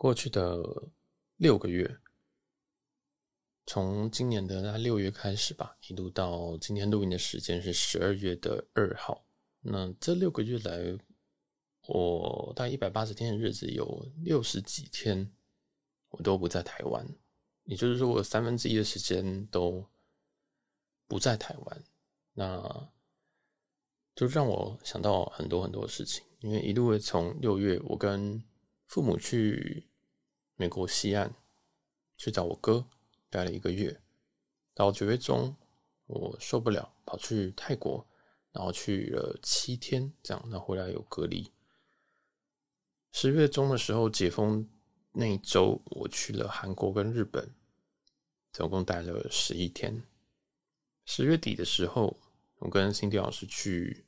过去的六个月，从今年的那六月开始吧，一路到今天录音的时间是十二月的二号。那这六个月来，我大概一百八十天的日子，有六十几天我都不在台湾，也就是说，我三分之一的时间都不在台湾。那就让我想到很多很多事情，因为一路从六月，我跟父母去。美国西岸去找我哥，待了一个月。到九月中，我受不了，跑去泰国，然后去了七天，这样，那回来有隔离。十月中的时候解封那一周，我去了韩国跟日本，总共待了十一天。十月底的时候，我跟新迪老师去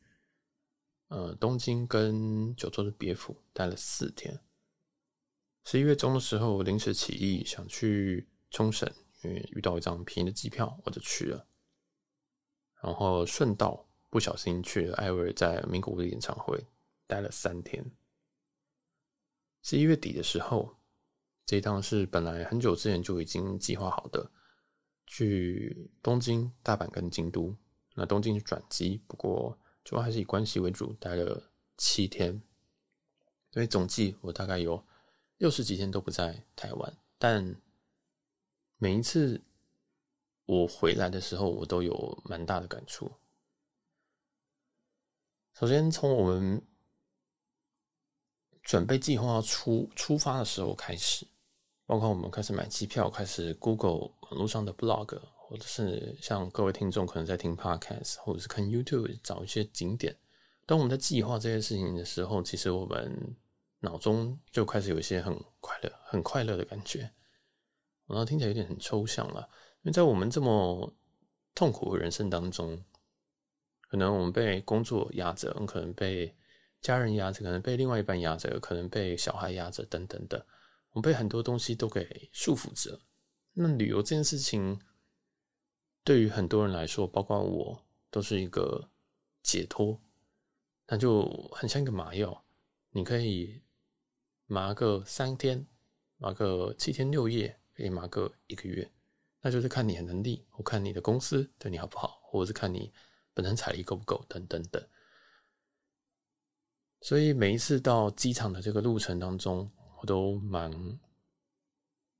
呃东京跟九州的别府待了四天。十一月中的时候，临时起意想去冲绳，因为遇到一张便宜的机票，我就去了。然后顺道不小心去了艾薇儿在名古屋的演唱会，待了三天。十一月底的时候，这一趟是本来很久之前就已经计划好的，去东京、大阪跟京都。那东京是转机，不过主要还是以关系为主，待了七天。所以总计我大概有。六十几天都不在台湾，但每一次我回来的时候，我都有蛮大的感触。首先，从我们准备计划出出发的时候开始，包括我们开始买机票，开始 Google 网络上的 blog，或者是像各位听众可能在听 podcast，或者是看 YouTube 找一些景点。当我们在计划这些事情的时候，其实我们。脑中就开始有一些很快乐、很快乐的感觉，然后听起来有点很抽象了。因为在我们这么痛苦的人生当中，可能我们被工作压着，可能被家人压着，可能被另外一半压着，可能被小孩压着，等等的，我们被很多东西都给束缚着。那旅游这件事情，对于很多人来说，包括我，都是一个解脱。那就很像一个麻药，你可以。麻个三天，麻个七天六夜，可以麻个一个月，那就是看你的能力，或看你的公司对你好不好，或者是看你本身财力够不够，等等等。所以每一次到机场的这个路程当中，我都蛮，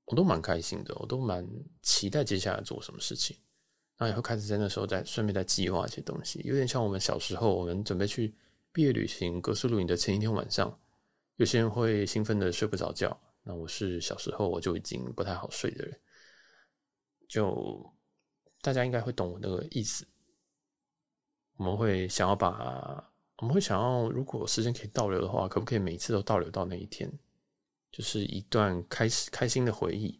我都蛮开心的，我都蛮期待接下来做什么事情。然后也会开始在那时候再顺便再计划一些东西，有点像我们小时候，我们准备去毕业旅行、格式露营的前一天晚上。有些人会兴奋的睡不着觉，那我是小时候我就已经不太好睡的人，就大家应该会懂我那个意思。我们会想要把，我们会想要，如果时间可以倒流的话，可不可以每次都倒流到那一天？就是一段开始开心的回忆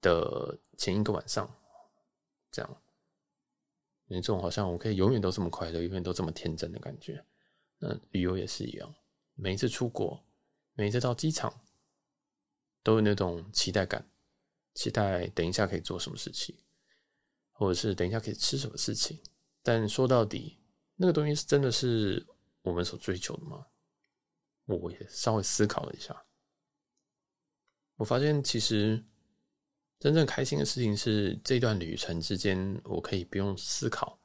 的前一个晚上，这样，有一种好像我可以永远都这么快乐，永远都这么天真的感觉。那旅游也是一样。每一次出国，每一次到机场，都有那种期待感，期待等一下可以做什么事情，或者是等一下可以吃什么事情。但说到底，那个东西是真的是我们所追求的吗？我也稍微思考了一下，我发现其实真正开心的事情是这段旅程之间，我可以不用思考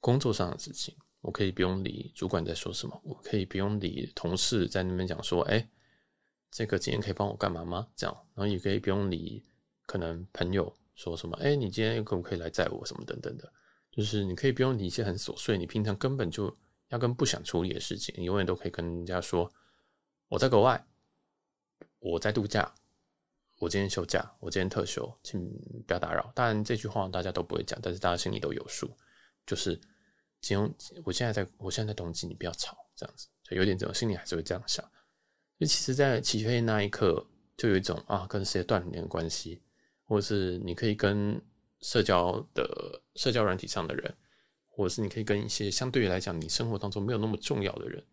工作上的事情。我可以不用理主管在说什么，我可以不用理同事在那边讲说，哎，这个今天可以帮我干嘛吗？这样，然后也可以不用理可能朋友说什么，哎，你今天可不可以来载我什么等等的，就是你可以不用理一些很琐碎，你平常根本就压根不想处理的事情，你永远都可以跟人家说，我在国外，我在度假，我今天休假，我今天特休，请不要打扰。当然这句话大家都不会讲，但是大家心里都有数，就是。形容我现在在，我现在在东京，你不要吵，这样子，就有点这种心里还是会这样想。就其实，在起飞那一刻，就有一种啊，跟谁断联关系，或者是你可以跟社交的社交软体上的人，或者是你可以跟一些相对于来讲你生活当中没有那么重要的人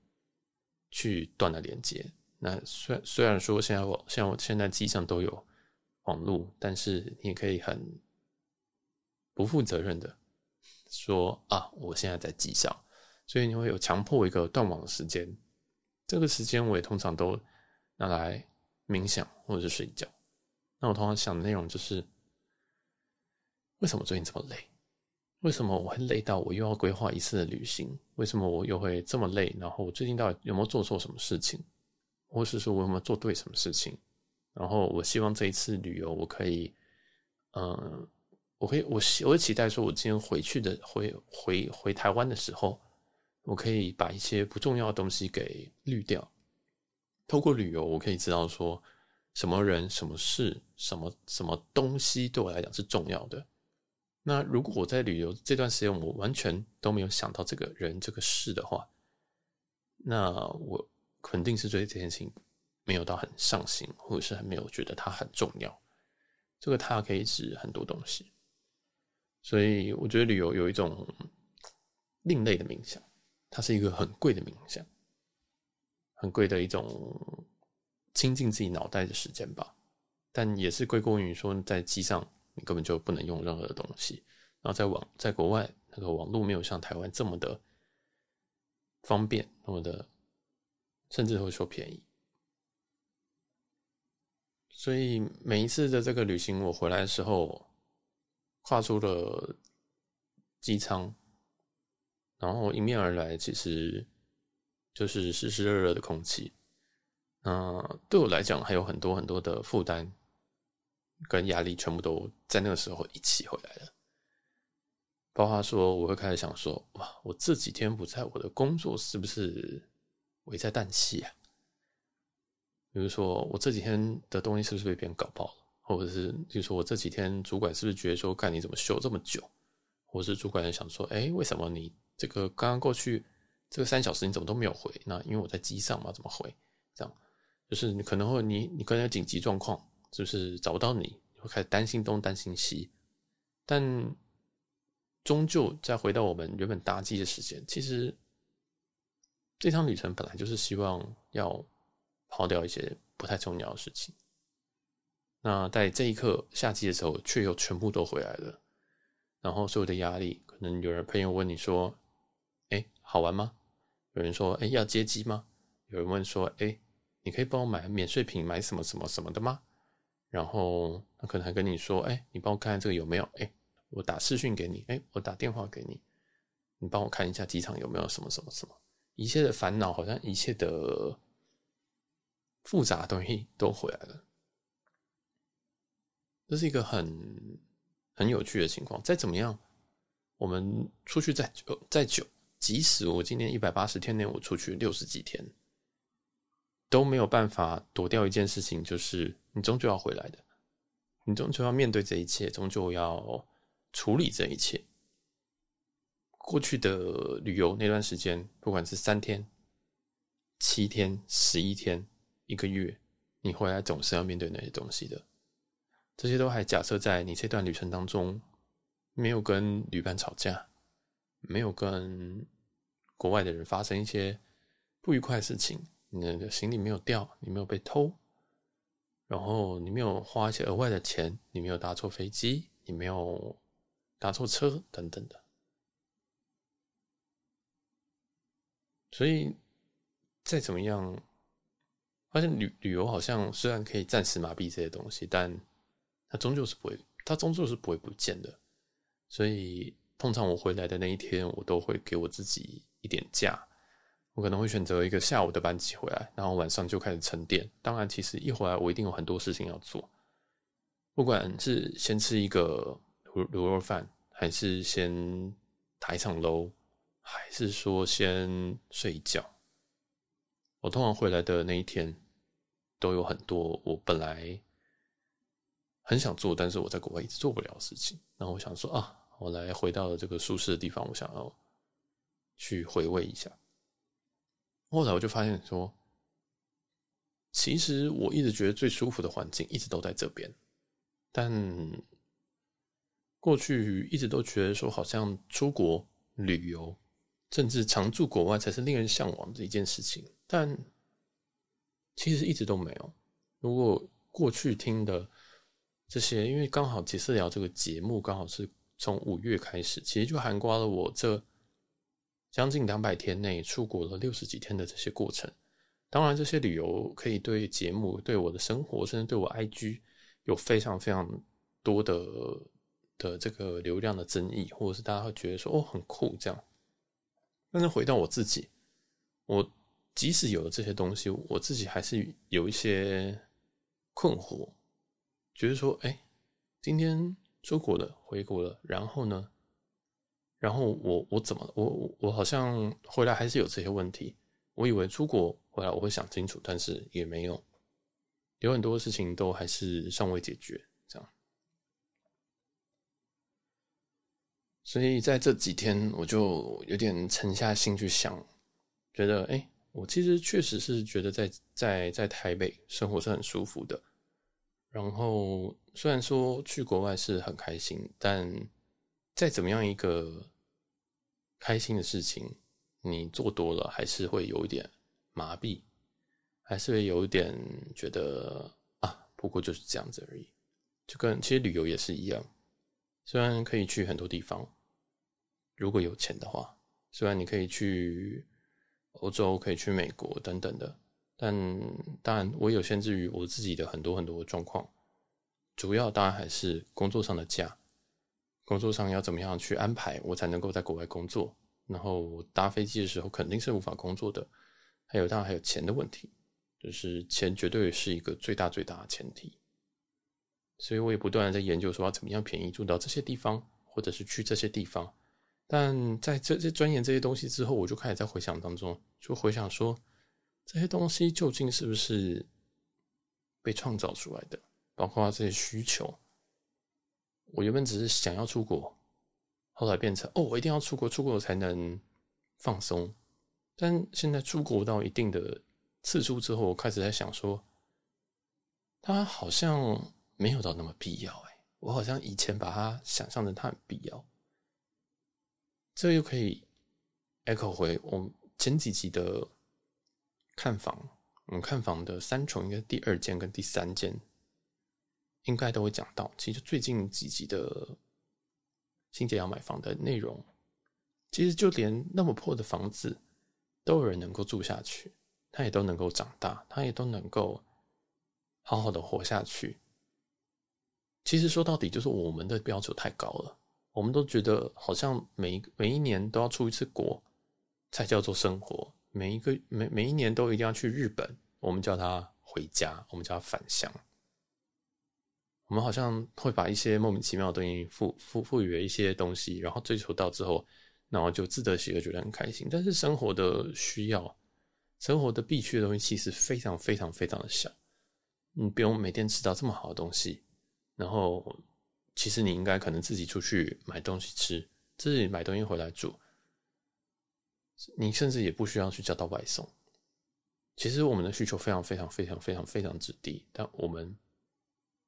去断了连接。那虽虽然说现在我像我现在机上都有网络，但是你也可以很不负责任的。说啊，我现在在机上，所以你会有强迫一个断网的时间。这个时间我也通常都拿来冥想或者是睡觉。那我通常想的内容就是：为什么最近这么累？为什么我会累到我又要规划一次的旅行？为什么我又会这么累？然后我最近到底有没有做错什么事情？或是说我有没有做对什么事情？然后我希望这一次旅游我可以，嗯，我可以，我我会期待说，我今天回去的回回回台湾的时候，我可以把一些不重要的东西给滤掉。透过旅游，我可以知道说，什么人、什么事、什么什么东西对我来讲是重要的。那如果我在旅游这段时间，我完全都没有想到这个人、这个事的话，那我肯定是对这件事情没有到很上心，或者是还没有觉得它很重要。这个它可以指很多东西，所以我觉得旅游有一种另类的冥想，它是一个很贵的冥想，很贵的一种亲近自己脑袋的时间吧。但也是归功于说在机上。你根本就不能用任何的东西，然后在网在国外那个网络没有像台湾这么的方便，那么的甚至会说便宜，所以每一次的这个旅行，我回来的时候，跨出了机舱，然后迎面而来，其实就是湿湿热热的空气，那对我来讲还有很多很多的负担。跟压力全部都在那个时候一起回来了，包括说我会开始想说，哇，我这几天不在，我的工作是不是危在旦夕啊？比如说我这几天的东西是不是被别人搞爆了，或者是比如说我这几天主管是不是觉得说，看你怎么休这么久，或者是主管想说，哎，为什么你这个刚刚过去这个三小时你怎么都没有回？那因为我在机上嘛，怎么回？这样就是你可能会你你可能有紧急状况。就是找不到你，会开始担心东担心西，但终究再回到我们原本搭机的时间。其实这趟旅程本来就是希望要抛掉一些不太重要的事情。那在这一刻下机的时候，却又全部都回来了。然后所有的压力，可能有人朋友问你说：“哎，好玩吗？”有人说：“哎，要接机吗？”有人问说：“哎，你可以帮我买免税品，买什么什么什么的吗？”然后他可能还跟你说：“哎，你帮我看看这个有没有？哎，我打视讯给你，哎，我打电话给你，你帮我看一下机场有没有什么什么什么。一切的烦恼，好像一切的复杂东西都回来了。这是一个很很有趣的情况。再怎么样，我们出去再久再久，即使我今年一百八十天内我出去六十几天。”都没有办法躲掉一件事情，就是你终究要回来的，你终究要面对这一切，终究要处理这一切。过去的旅游那段时间，不管是三天、七天、十一天、一个月，你回来总是要面对那些东西的。这些都还假设在你这段旅程当中，没有跟旅伴吵架，没有跟国外的人发生一些不愉快的事情。你的行李没有掉，你没有被偷，然后你没有花一些额外的钱，你没有搭错飞机，你没有搭错车等等的。所以再怎么样，发现旅旅游好像虽然可以暂时麻痹这些东西，但它终究是不会，它终究是不会不见的。所以通常我回来的那一天，我都会给我自己一点假。我可能会选择一个下午的班机回来，然后晚上就开始沉淀。当然，其实一回来我一定有很多事情要做，不管是先吃一个卤卤肉饭，还是先打一场楼，还是说先睡一觉。我通常回来的那一天，都有很多我本来很想做，但是我在国外一直做不了事情。然后我想说啊，我来回到了这个舒适的地方，我想要去回味一下。后来我就发现说，其实我一直觉得最舒服的环境一直都在这边，但过去一直都觉得说，好像出国旅游，甚至常驻国外才是令人向往的一件事情。但其实一直都没有。如果过去听的这些，因为刚好杰私聊这个节目刚好是从五月开始，其实就涵盖了我这。将近两百天内出国了六十几天的这些过程，当然，这些旅游可以对节目、对我的生活，甚至对我 IG 有非常非常多的的这个流量的争议，或者是大家会觉得说哦很酷这样。但是回到我自己，我即使有了这些东西，我自己还是有一些困惑，觉得说，哎，今天出国了，回国了，然后呢？然后我我怎么我我好像回来还是有这些问题。我以为出国回来我会想清楚，但是也没有，有很多事情都还是尚未解决。这样，所以在这几天我就有点沉下心去想，觉得哎，我其实确实是觉得在在在台北生活是很舒服的。然后虽然说去国外是很开心，但再怎么样一个。开心的事情，你做多了还是会有一点麻痹，还是会有一点觉得啊，不过就是这样子而已。就跟其实旅游也是一样，虽然可以去很多地方，如果有钱的话，虽然你可以去欧洲，可以去美国等等的，但当然我有限制于我自己的很多很多的状况，主要当然还是工作上的假。工作上要怎么样去安排，我才能够在国外工作？然后搭飞机的时候肯定是无法工作的。还有，当然还有钱的问题，就是钱绝对是一个最大最大的前提。所以我也不断的在研究说要怎么样便宜住到这些地方，或者是去这些地方。但在这些钻研这些东西之后，我就开始在回想当中，就回想说这些东西究竟是不是被创造出来的，包括这些需求。我原本只是想要出国，后来变成哦，我一定要出国，出国才能放松。但现在出国到一定的次数之后，我开始在想说，它好像没有到那么必要。哎，我好像以前把它想象成它很必要。这又可以 echo 回我们前几集的看房。我们看房的三重应该第二间跟第三间。应该都会讲到，其实最近几集的欣姐要买房的内容，其实就连那么破的房子，都有人能够住下去，他也都能够长大，他也都能够好好的活下去。其实说到底，就是我们的标准太高了，我们都觉得好像每一每一年都要出一次国才叫做生活，每一个每每一年都一定要去日本，我们叫他回家，我们叫他返乡。我们好像会把一些莫名其妙的东西赋赋赋予了一些东西，然后追求到之后，然后就自得其乐，觉得很开心。但是生活的需要，生活的必须的东西，其实非常非常非常的小。你不用每天吃到这么好的东西，然后其实你应该可能自己出去买东西吃，自己买东西回来煮。你甚至也不需要去叫到外送。其实我们的需求非常非常非常非常非常之低，但我们。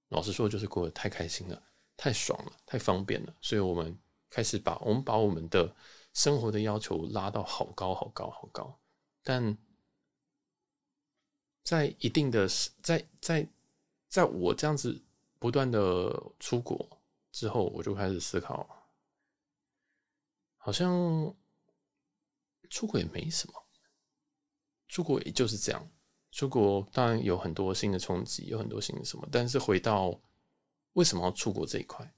老实说，就是过得太开心了，太爽了，太方便了，所以我们开始把我们把我们的生活的要求拉到好高好高好高。但在一定的在在在我这样子不断的出国之后，我就开始思考，好像出国也没什么，出国也就是这样。出国当然有很多新的冲击，有很多新的什么，但是回到为什么要出国这一块，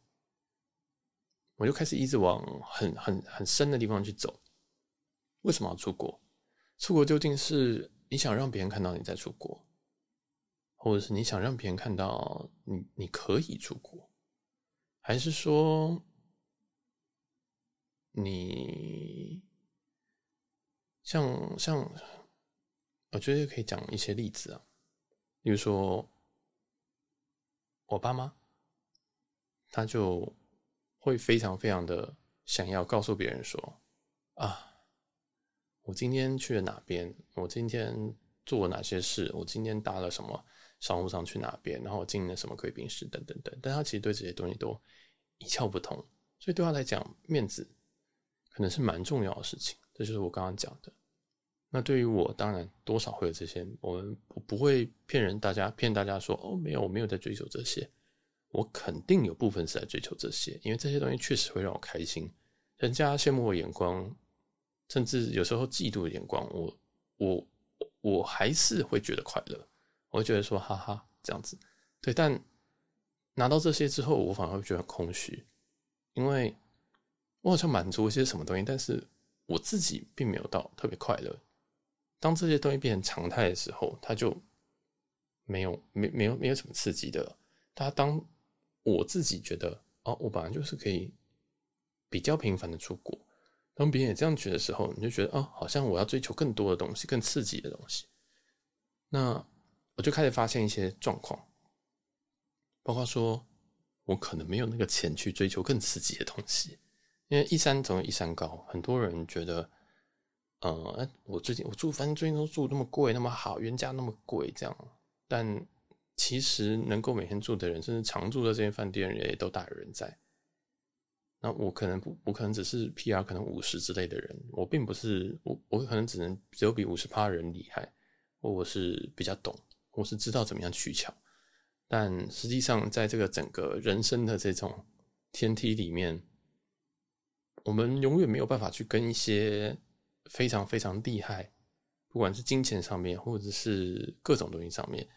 我就开始一直往很很很深的地方去走。为什么要出国？出国究竟是你想让别人看到你在出国，或者是你想让别人看到你你可以出国，还是说你像像？我觉得可以讲一些例子啊，比如说我爸妈，他就会非常非常的想要告诉别人说啊，我今天去了哪边，我今天做了哪些事，我今天搭了什么商务舱去哪边，然后我经历了什么贵宾室等等等，但他其实对这些东西都一窍不通，所以对他来讲，面子可能是蛮重要的事情，这就是我刚刚讲的。那对于我，当然多少会有这些。我们不不会骗人，大家骗大家说哦，没有，我没有在追求这些。我肯定有部分是在追求这些，因为这些东西确实会让我开心。人家羡慕我眼光，甚至有时候嫉妒的眼光，我我我还是会觉得快乐，我会觉得说哈哈这样子，对。但拿到这些之后，我反而会觉得空虚，因为我好像满足一些什么东西，但是我自己并没有到特别快乐。当这些东西变成常态的时候，它就没有没没有没有什么刺激的。它当我自己觉得哦，我本来就是可以比较频繁的出国。当别人也这样觉得时候，你就觉得哦，好像我要追求更多的东西，更刺激的东西。那我就开始发现一些状况，包括说我可能没有那个钱去追求更刺激的东西，因为一山总有一山高，很多人觉得。呃，我最近我住，反正最近都住那么贵，那么好，原价那么贵，这样。但其实能够每天住的人，甚至常住的这些饭店也都大有人在。那我可能不，我可能只是 PR 可能五十之类的人，我并不是我，我可能只能只有比五十趴人厉害，或我是比较懂，我是知道怎么样取巧。但实际上，在这个整个人生的这种天梯里面，我们永远没有办法去跟一些。非常非常厉害，不管是金钱上面，或者是各种东西上面，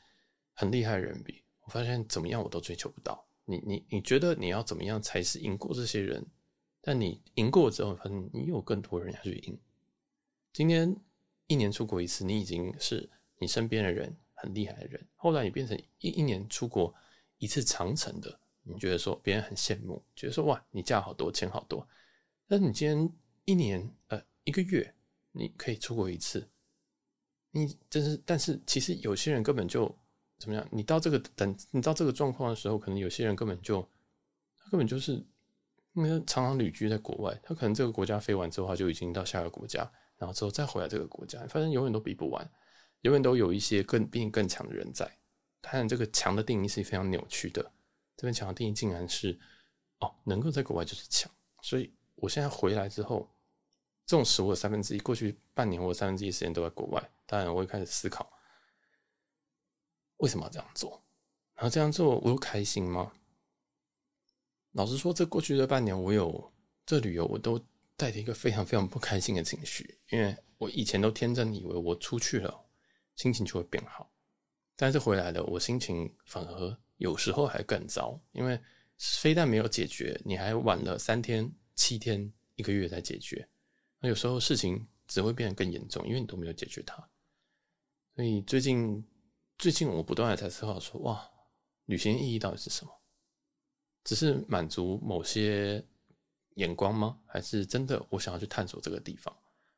很厉害的人比，我发现怎么样我都追求不到。你你你觉得你要怎么样才是赢过这些人？但你赢过之后，发现你有更多人要去赢。今天一年出国一次，你已经是你身边的人很厉害的人。后来你变成一一年出国一次长城的，你觉得说别人很羡慕，觉得说哇，你嫁好多，钱好多。但是你今天一年呃一个月。你可以出国一次，你真是，但是其实有些人根本就怎么样？你到这个等，你到这个状况的时候，可能有些人根本就他根本就是因为常常旅居在国外，他可能这个国家飞完之后，他就已经到下个国家，然后之后再回来这个国家，反正永远都比不完，永远都有一些更比你更强的人在。当然，这个强的定义是非常扭曲的，这边强的定义竟然是哦，能够在国外就是强，所以我现在回来之后。这种时，我有三分之一过去半年，我三分之一时间都在国外。当然，我会开始思考，为什么要这样做？然后这样做，我又开心吗？老实说，这过去这半年，我有这旅游，我都带着一个非常非常不开心的情绪，因为我以前都天真以为我出去了，心情就会变好，但是回来了，我心情反而有时候还更糟，因为非但没有解决，你还晚了三天、七天、一个月才解决。那有时候事情只会变得更严重，因为你都没有解决它。所以最近，最近我不断的在思考说：哇，旅行意义到底是什么？只是满足某些眼光吗？还是真的我想要去探索这个地方？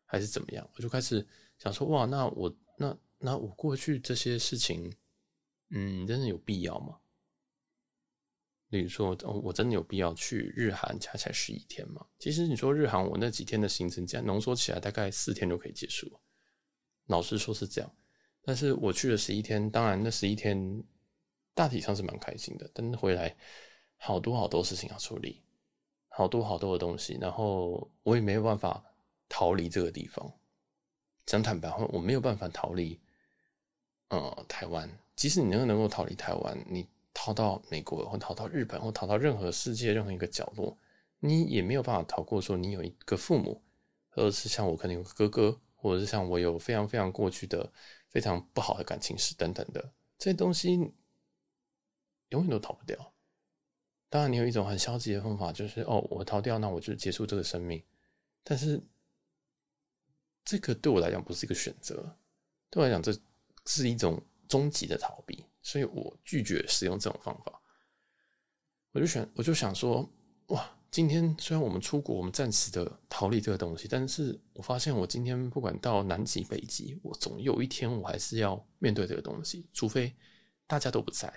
还是怎么样？我就开始想说：哇，那我那那我过去这些事情，嗯，真的有必要吗？比如说，我真的有必要去日韩，加起来十一天吗？其实你说日韩，我那几天的行程这样浓缩起来，大概四天就可以结束。老实说是这样，但是我去了十一天，当然那十一天大体上是蛮开心的，但是回来好多好多事情要处理，好多好多的东西，然后我也没有办法逃离这个地方。讲坦白话，我没有办法逃离，呃，台湾。即使你能能够逃离台湾，你。逃到美国，或逃到日本，或逃到任何世界任何一个角落，你也没有办法逃过说你有一个父母，或者是像我可能有个哥哥，或者是像我有非常非常过去的非常不好的感情史等等的这些东西，永远都逃不掉。当然，你有一种很消极的方法，就是哦，我逃掉，那我就结束这个生命。但是这个对我来讲不是一个选择，对我来讲这是一种终极的逃避。所以我拒绝使用这种方法，我就选，我就想说，哇，今天虽然我们出国，我们暂时的逃离这个东西，但是我发现我今天不管到南极、北极，我总有一天我还是要面对这个东西，除非大家都不在，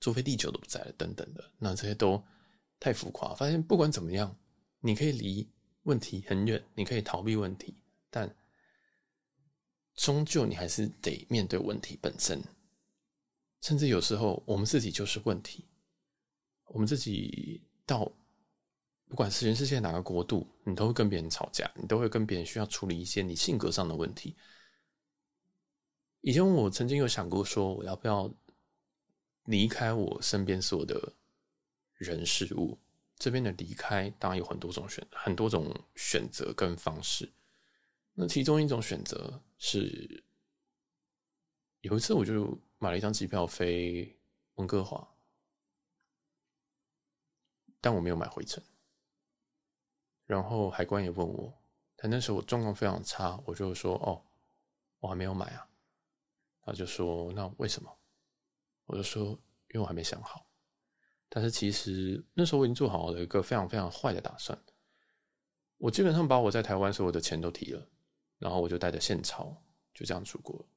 除非地球都不在了，等等的，那这些都太浮夸。发现不管怎么样，你可以离问题很远，你可以逃避问题，但终究你还是得面对问题本身。甚至有时候，我们自己就是问题。我们自己到不管是全世界哪个国度，你都会跟别人吵架，你都会跟别人需要处理一些你性格上的问题。以前我曾经有想过，说我要不要离开我身边所有的人事物。这边的离开当然有很多种选，很多种选择跟方式。那其中一种选择是有一次我就买了一张机票飞温哥华，但我没有买回程。然后海关也问我，但那时候我状况非常差，我就说：“哦，我还没有买啊。”他就说：“那为什么？”我就说：“因为我还没想好。”但是其实那时候我已经做好了一个非常非常坏的打算。我基本上把我在台湾所有的钱都提了，然后我就带着现钞就这样出国。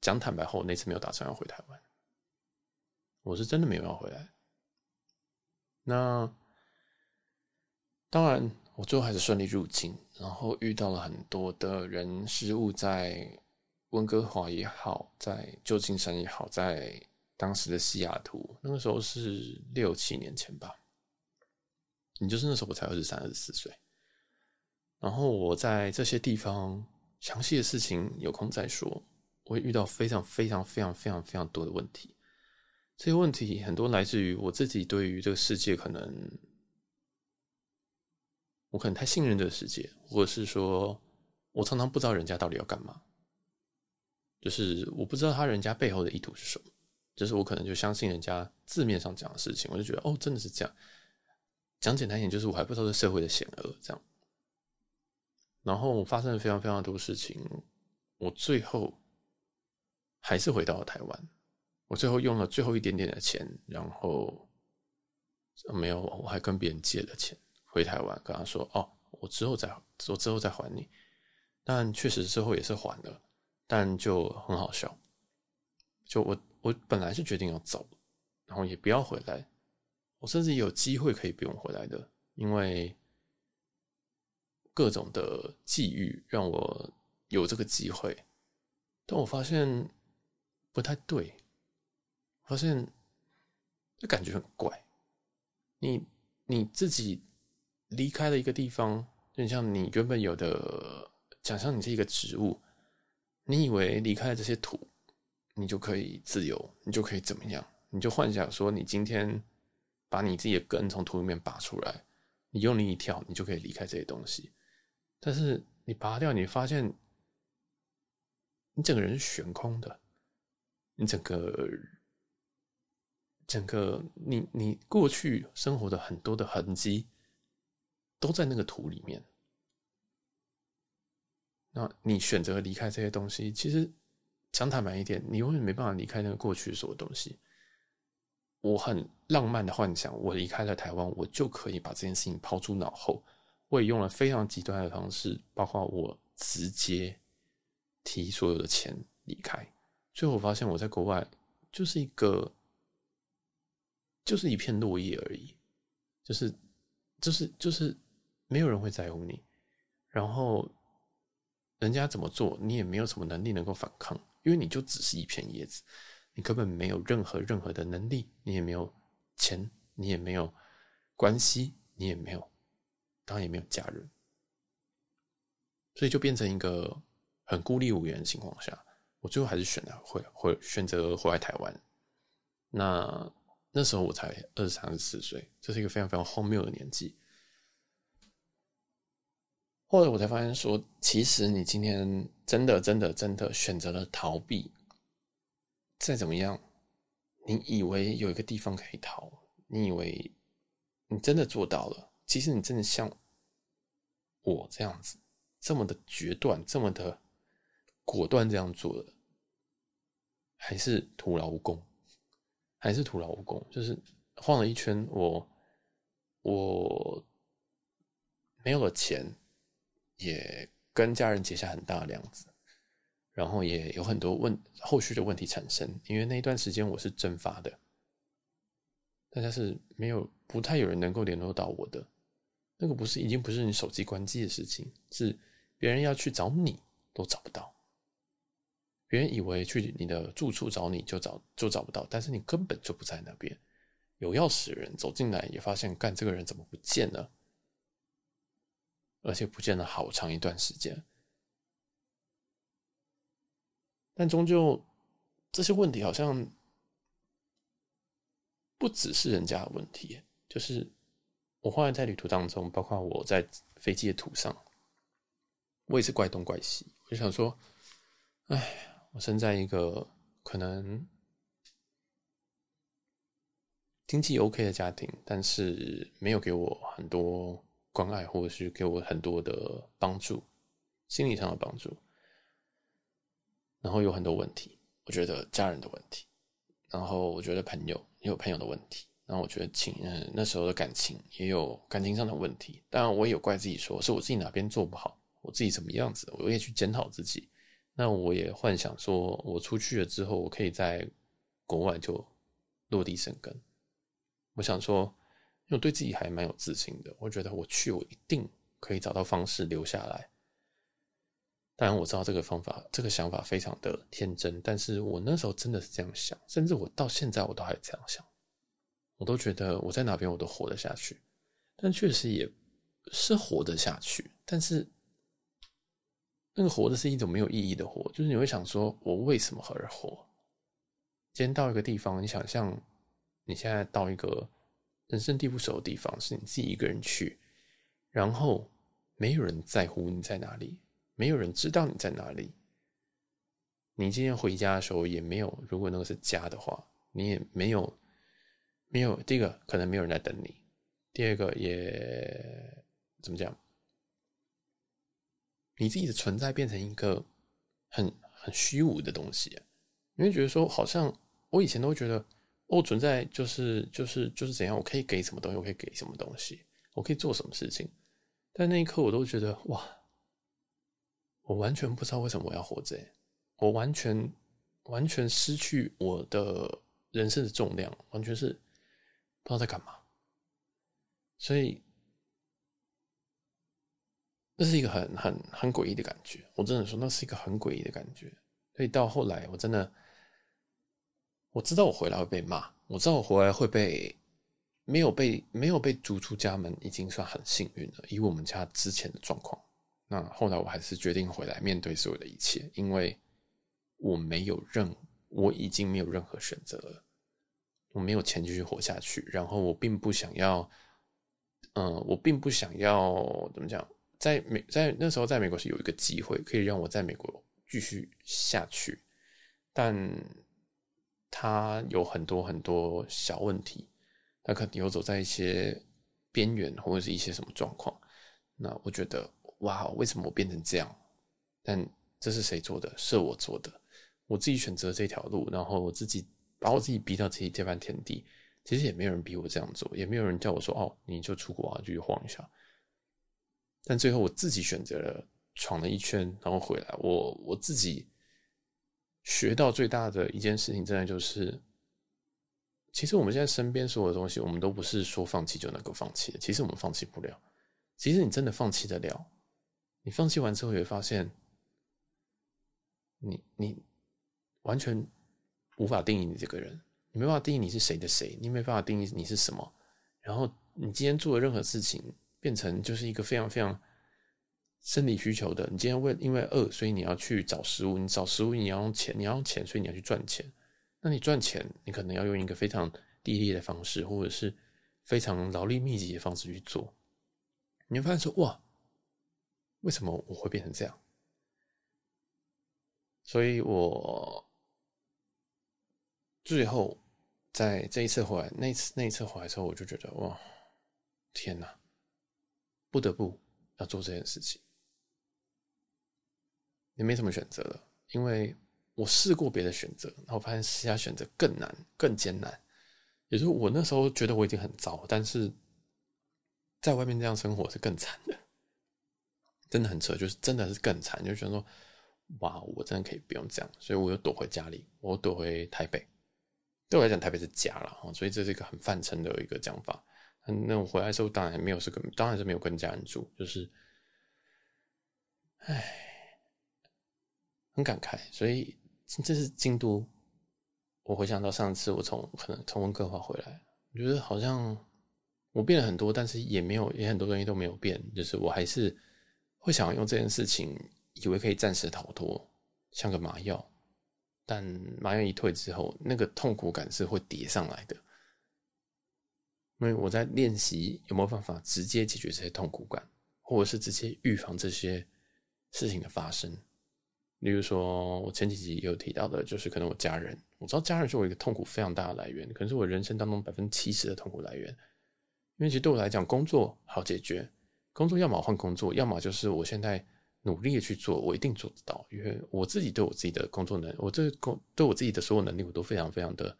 讲坦白后，我那次没有打算要回台湾，我是真的没有要回来。那当然，我最后还是顺利入境，然后遇到了很多的人事物，在温哥华也好，在旧金山也好，在当时的西雅图，那个时候是六七年前吧。你就是那时候我才二十三、二十四岁，然后我在这些地方详细的事情有空再说。我会遇到非常非常非常非常非常多的问题，这些问题很多来自于我自己对于这个世界，可能我可能太信任这个世界，或者是说我常常不知道人家到底要干嘛，就是我不知道他人家背后的意图是什么，就是我可能就相信人家字面上讲的事情，我就觉得哦，真的是这样。讲简单一点，就是我还不知道这社会的险恶这样。然后发生了非常非常多事情，我最后。还是回到了台湾，我最后用了最后一点点的钱，然后没有，我还跟别人借了钱回台湾，跟他说：“哦，我之后再，我之后再还你。”但确实之后也是还了，但就很好笑。就我，我本来是决定要走，然后也不要回来，我甚至有机会可以不用回来的，因为各种的际遇让我有这个机会，但我发现。不太对，发现这感觉很怪。你你自己离开了一个地方，就像你原本有的，假设你是一个植物，你以为离开了这些土，你就可以自由，你就可以怎么样？你就幻想说，你今天把你自己的根从土里面拔出来，你用力一跳，你就可以离开这些东西。但是你拔掉，你发现你整个人是悬空的。你整个整个你你过去生活的很多的痕迹都在那个土里面。那你选择离开这些东西，其实讲坦白一点，你永远没办法离开那个过去所有东西。我很浪漫的幻想，我离开了台湾，我就可以把这件事情抛诸脑后。我也用了非常极端的方式，包括我直接提所有的钱离开。最后我发现我在国外就是一个，就是一片落叶而已，就是，就是，就是没有人会在乎你，然后人家怎么做，你也没有什么能力能够反抗，因为你就只是一片叶子，你根本没有任何任何的能力，你也没有钱，你也没有关系，你也没有，当然也没有家人，所以就变成一个很孤立无援的情况下。我最后还是选了回回选择回来台湾。那那时候我才二十三、二十四岁，这是一个非常非常荒谬的年纪。后来我才发现说，其实你今天真的、真的、真的选择了逃避，再怎么样，你以为有一个地方可以逃，你以为你真的做到了，其实你真的像我这样子，这么的决断，这么的。果断这样做的，还是徒劳无功，还是徒劳无功。就是晃了一圈，我我没有了钱，也跟家人结下很大的梁子，然后也有很多问后续的问题产生。因为那一段时间我是蒸发的，大家是没有不太有人能够联络到我的。那个不是已经不是你手机关机的事情，是别人要去找你都找不到。别人以为去你的住处找你就找就找不到，但是你根本就不在那边。有钥匙的人走进来也发现，干这个人怎么不见了？而且不见了好长一段时间。但终究这些问题好像不只是人家的问题，就是我后来在旅途当中，包括我在飞机的途上，我也是怪东怪西。我就想说，哎。生在一个可能经济 OK 的家庭，但是没有给我很多关爱，或者是给我很多的帮助，心理上的帮助。然后有很多问题，我觉得家人的问题，然后我觉得朋友也有朋友的问题。然后我觉得情，嗯，那时候的感情也有感情上的问题。当然，我也有怪自己说，是我自己哪边做不好，我自己怎么样子，我也去检讨自己。那我也幻想说，我出去了之后，我可以在国外就落地生根。我想说，因为我对自己还蛮有自信的，我觉得我去，我一定可以找到方式留下来。当然，我知道这个方法，这个想法非常的天真，但是我那时候真的是这样想，甚至我到现在我都还这样想。我都觉得我在哪边我都活得下去，但确实也是活得下去。但是那个活的是一种没有意义的活，就是你会想说，我为什么而活？今天到一个地方，你想象你现在到一个人生地不熟的地方，是你自己一个人去，然后没有人在乎你在哪里，没有人知道你在哪里。你今天回家的时候也没有，如果那个是家的话，你也没有。没有，第一个可能没有人来等你，第二个也怎么讲？你自己的存在变成一个很很虚无的东西，你会觉得说，好像我以前都觉得，我存在就是就是就是怎样，我可以给什么东西，我可以给什么东西，我可以做什么事情，但那一刻我都觉得，哇，我完全不知道为什么我要活着，我完全完全失去我的人生的重量，完全是。不知道在干嘛，所以那是一个很很很诡异的感觉。我真的说，那是一个很诡异的感觉。所以到后来，我真的我知道我回来会被骂，我知道我回来会被没有被没有被逐出家门，已经算很幸运了。以我们家之前的状况，那后来我还是决定回来面对所有的一切，因为我没有任我已经没有任何选择了。我没有钱继续活下去，然后我并不想要，嗯，我并不想要怎么讲，在美在那时候在美国是有一个机会可以让我在美国继续下去，但他有很多很多小问题，他可能游走在一些边缘或者是一些什么状况。那我觉得哇，为什么我变成这样？但这是谁做的？是我做的，我自己选择这条路，然后我自己。把我自己逼到自己这番田地，其实也没有人逼我这样做，也没有人叫我说：“哦，你就出国啊，就去晃一下。”但最后我自己选择了闯了一圈，然后回来。我我自己学到最大的一件事情，真的就是，其实我们现在身边所有的东西，我们都不是说放弃就能够放弃的。其实我们放弃不了。其实你真的放弃得了，你放弃完之后，也会发现，你你完全。无法定义你这个人，你没办法定义你是谁的谁，你没办法定义你是什么。然后你今天做的任何事情，变成就是一个非常非常生理需求的。你今天为因为饿，所以你要去找食物，你找食物你要用钱，你要用钱，所以你要去赚钱。那你赚钱，你可能要用一个非常低劣的方式，或者是非常劳力密集的方式去做。你会发现说，哇，为什么我会变成这样？所以我。最后，在这一次回来，那次那一次回来之后，我就觉得哇，天哪，不得不要做这件事情，你没什么选择了，因为我试过别的选择，然后发现其他选择更难、更艰难。也就是我那时候觉得我已经很糟，但是在外面这样生活是更惨的，真的很扯，就是真的是更惨，就觉得说哇，我真的可以不用这样，所以我又躲回家里，我躲回台北。对我来讲，台北是家了，所以这是一个很泛称的一个讲法。那我回来之后，当然没有是跟，当然是没有跟家人住，就是，唉，很感慨。所以这是京都，我回想到上次我从可能从温哥华回来，我觉得好像我变了很多，但是也没有，也很多东西都没有变，就是我还是会想要用这件事情，以为可以暂时逃脱，像个麻药。但麻药一退之后，那个痛苦感是会叠上来的。因为我在练习有没有办法直接解决这些痛苦感，或者是直接预防这些事情的发生。例如说，我前几集有提到的，就是可能我家人，我知道家人是我一个痛苦非常大的来源，可能是我人生当中百分之七十的痛苦来源。因为其实对我来讲，工作好解决，工作要么换工作，要么就是我现在努力的去做，我一定做得到。因为我自己对我自己的工作能，我这工对我自己的所有能力，我都非常非常的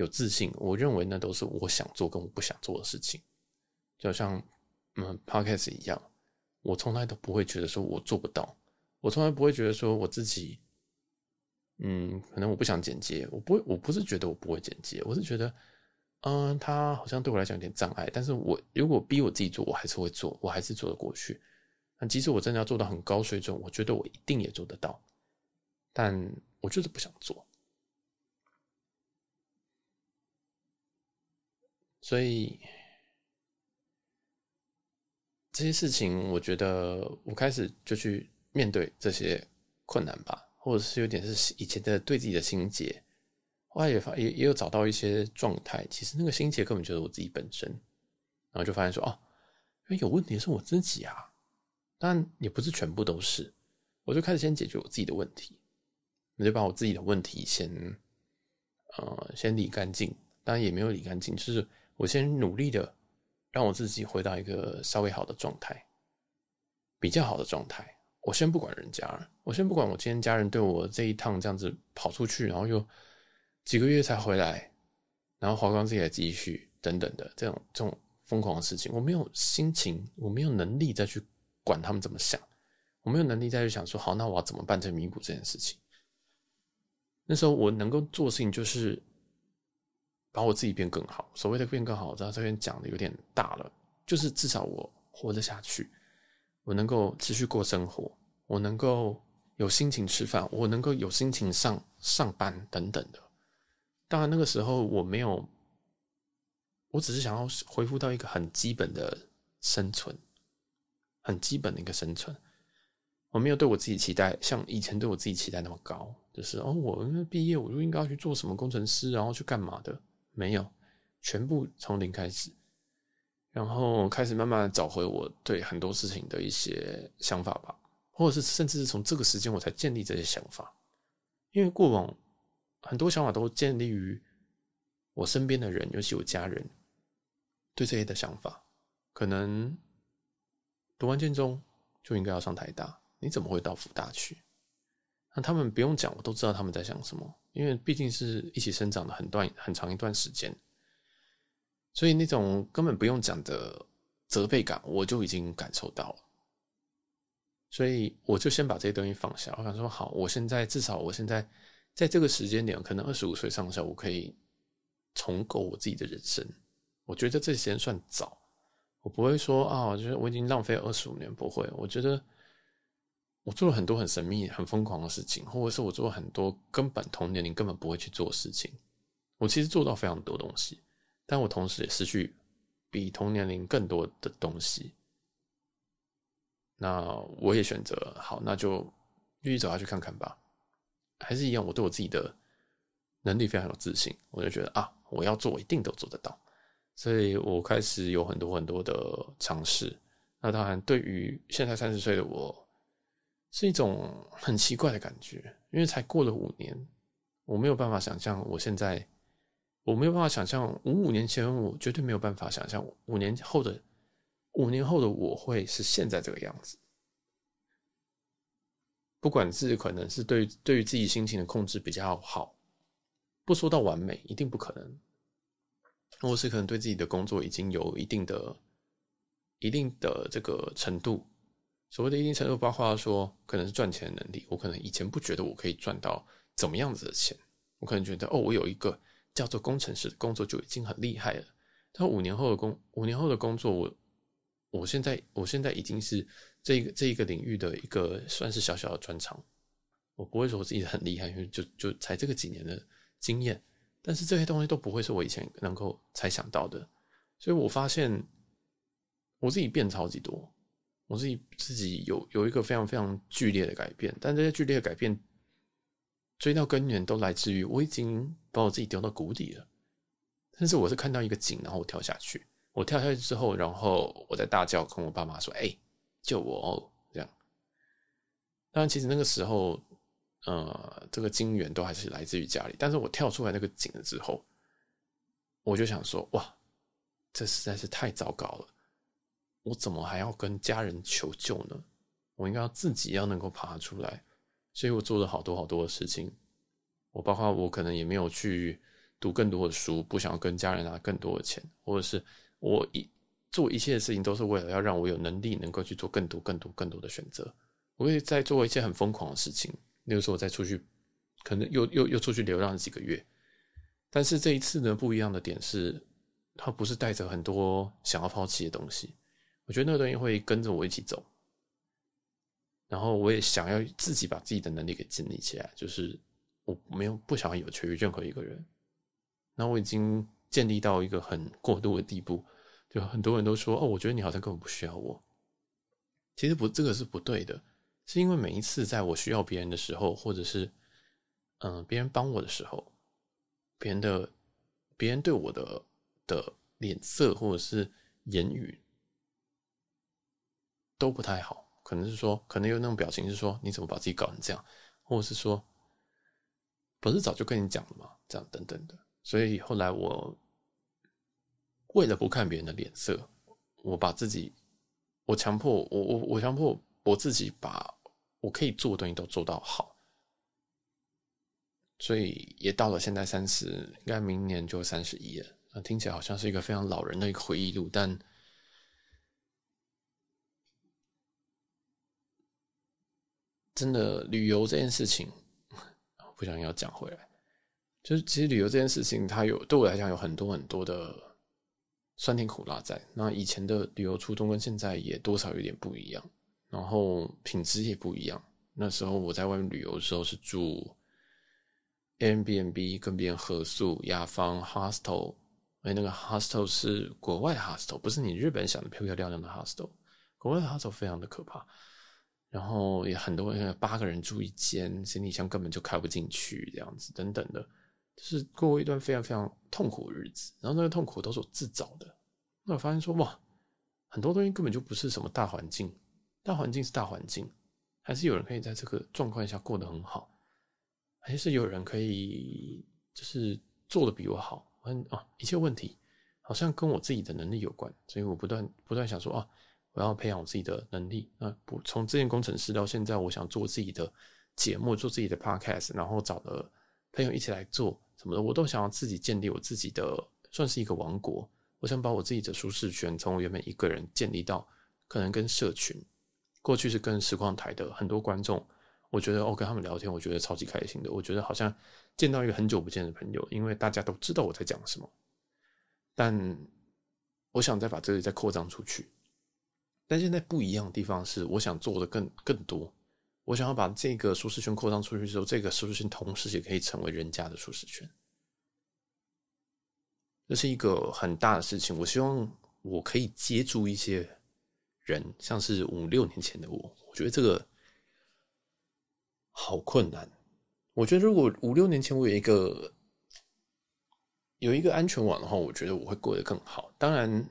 有自信。我认为那都是我想做跟我不想做的事情，就像嗯，Podcast 一样，我从来都不会觉得说我做不到。我从来不会觉得说我自己，嗯，可能我不想剪接，我不会，我不是觉得我不会剪接，我是觉得，嗯，他好像对我来讲有点障碍。但是我如果逼我自己做，我还是会做，我还是做得过去。那即使我真的要做到很高水准，我觉得我一定也做得到，但我就是不想做。所以这些事情，我觉得我开始就去。面对这些困难吧，或者是有点是以前的对自己的心结，后来也发也也有找到一些状态。其实那个心结根本就是我自己本身，然后就发现说，哦，因为有问题是我自己啊，但也不是全部都是。我就开始先解决我自己的问题，我就把我自己的问题先呃先理干净，当然也没有理干净，就是我先努力的让我自己回到一个稍微好的状态，比较好的状态。我先不管人家，我先不管我今天家人对我这一趟这样子跑出去，然后又几个月才回来，然后花光自己的积蓄等等的这种这种疯狂的事情，我没有心情，我没有能力再去管他们怎么想，我没有能力再去想说好，那我要怎么办才弥补这件事情？那时候我能够做的事情就是把我自己变更好。所谓的变更好，我知道这边讲的有点大了，就是至少我活得下去。我能够持续过生活，我能够有心情吃饭，我能够有心情上上班等等的。当然那个时候我没有，我只是想要恢复到一个很基本的生存，很基本的一个生存。我没有对我自己期待像以前对我自己期待那么高，就是哦，我毕业我就应该要去做什么工程师，然后去干嘛的？没有，全部从零开始。然后开始慢慢找回我对很多事情的一些想法吧，或者是甚至是从这个时间我才建立这些想法，因为过往很多想法都建立于我身边的人，尤其我家人对这些的想法。可能读完建中就应该要上台大，你怎么会到福大去？那他们不用讲，我都知道他们在想什么，因为毕竟是一起生长的很段很长一段时间。所以那种根本不用讲的责备感，我就已经感受到了。所以我就先把这些东西放下。我想说，好，我现在至少我现在在这个时间点，可能二十五岁上下，我可以重构我自己的人生。我觉得这时间算早，我不会说啊，我觉得我已经浪费二十五年，不会。我觉得我做了很多很神秘、很疯狂的事情，或者是我做了很多根本同年龄根本不会去做的事情。我其实做到非常多东西。但我同时也失去比同年龄更多的东西，那我也选择好，那就继续走下去看看吧。还是一样，我对我自己的能力非常有自信，我就觉得啊，我要做，我一定都做得到。所以我开始有很多很多的尝试。那当然，对于现在三十岁的我，是一种很奇怪的感觉，因为才过了五年，我没有办法想象我现在。我没有办法想象五五年前，我绝对没有办法想象五年后的五年后的我会是现在这个样子。不管是可能是对对于自己心情的控制比较好，不说到完美，一定不可能。或是可能对自己的工作已经有一定的、一定的这个程度。所谓的一定程度，包括说可能是赚钱能力。我可能以前不觉得我可以赚到怎么样子的钱，我可能觉得哦，我有一个。叫做工程师的工作就已经很厉害了，但五年后的工五年后的工作，我我现在我现在已经是这个这一个领域的一个算是小小的专长，我不会说我自己很厉害，因为就就才这个几年的经验，但是这些东西都不会是我以前能够猜想到的，所以我发现我自己变超级多，我自己自己有有一个非常非常剧烈的改变，但这些剧烈的改变。追到根源都来自于我已经把我自己丢到谷底了，但是我是看到一个井，然后我跳下去。我跳下去之后，然后我在大叫，跟我爸妈说：“哎，救我哦！”这样。当然，其实那个时候呃，这个金源都还是来自于家里。但是我跳出来那个井了之后，我就想说，哇，这实在是太糟糕了！我怎么还要跟家人求救呢？我应该要自己要能够爬出来。所以我做了好多好多的事情。我包括我可能也没有去读更多的书，不想要跟家人拿更多的钱，或者是我一做一切的事情都是为了要让我有能力能够去做更多、更多、更多的选择。我会在做一些很疯狂的事情。那个时候我再出去，可能又又又出去流浪几个月。但是这一次呢，不一样的点是，他不是带着很多想要抛弃的东西。我觉得那个东西会跟着我一起走。然后我也想要自己把自己的能力给建立起来，就是我没有不想要有求于任何一个人。那我已经建立到一个很过度的地步，就很多人都说：“哦，我觉得你好像根本不需要我。”其实不，这个是不对的。是因为每一次在我需要别人的时候，或者是嗯、别人帮我的时候，别人的别人对我的的脸色或者是言语都不太好，可能是说，可能有那种表情是说，你怎么把自己搞成这样，或者是说，不是早就跟你讲了吗？这样等等的。所以后来我为了不看别人的脸色，我把自己，我强迫我我我强迫我自己把。我可以做的东西都做到好，所以也到了现在三十，应该明年就三十一了。听起来好像是一个非常老人的一个回忆录，但真的旅游这件事情，不想要讲回来。就是其实旅游这件事情，它有对我来讲有很多很多的酸甜苦辣在。那以前的旅游初衷跟现在也多少有点不一样。然后品质也不一样。那时候我在外面旅游的时候是住 Airbnb，跟别人合宿、雅房、hostel。哎，那个 hostel 是国外的 hostel，不是你日本想的漂漂亮亮的 hostel。国外的 hostel 非常的可怕。然后也很多人，八个人住一间，行李箱根本就开不进去，这样子等等的，就是过一段非常非常痛苦的日子。然后那个痛苦都是我自找的。那我发现说，哇，很多东西根本就不是什么大环境。大环境是大环境，还是有人可以在这个状况下过得很好，还是有人可以就是做得比我好？嗯啊，一切问题好像跟我自己的能力有关，所以我不断不断想说啊，我要培养我自己的能力。那不从之前工程师到现在，我想做自己的节目，做自己的 podcast，然后找了朋友一起来做什么的，我都想要自己建立我自己的，算是一个王国。我想把我自己的舒适圈从原本一个人建立到可能跟社群。过去是跟实况台的很多观众，我觉得我跟他们聊天，我觉得超级开心的。我觉得好像见到一个很久不见的朋友，因为大家都知道我在讲什么。但我想再把这里再扩张出去。但现在不一样的地方是，我想做的更更多。我想要把这个舒适圈扩张出去之后，这个舒适圈同时也可以成为人家的舒适圈。这是一个很大的事情。我希望我可以接住一些。人像是五六年前的我，我觉得这个好困难。我觉得如果五六年前我有一个有一个安全网的话，我觉得我会过得更好。当然，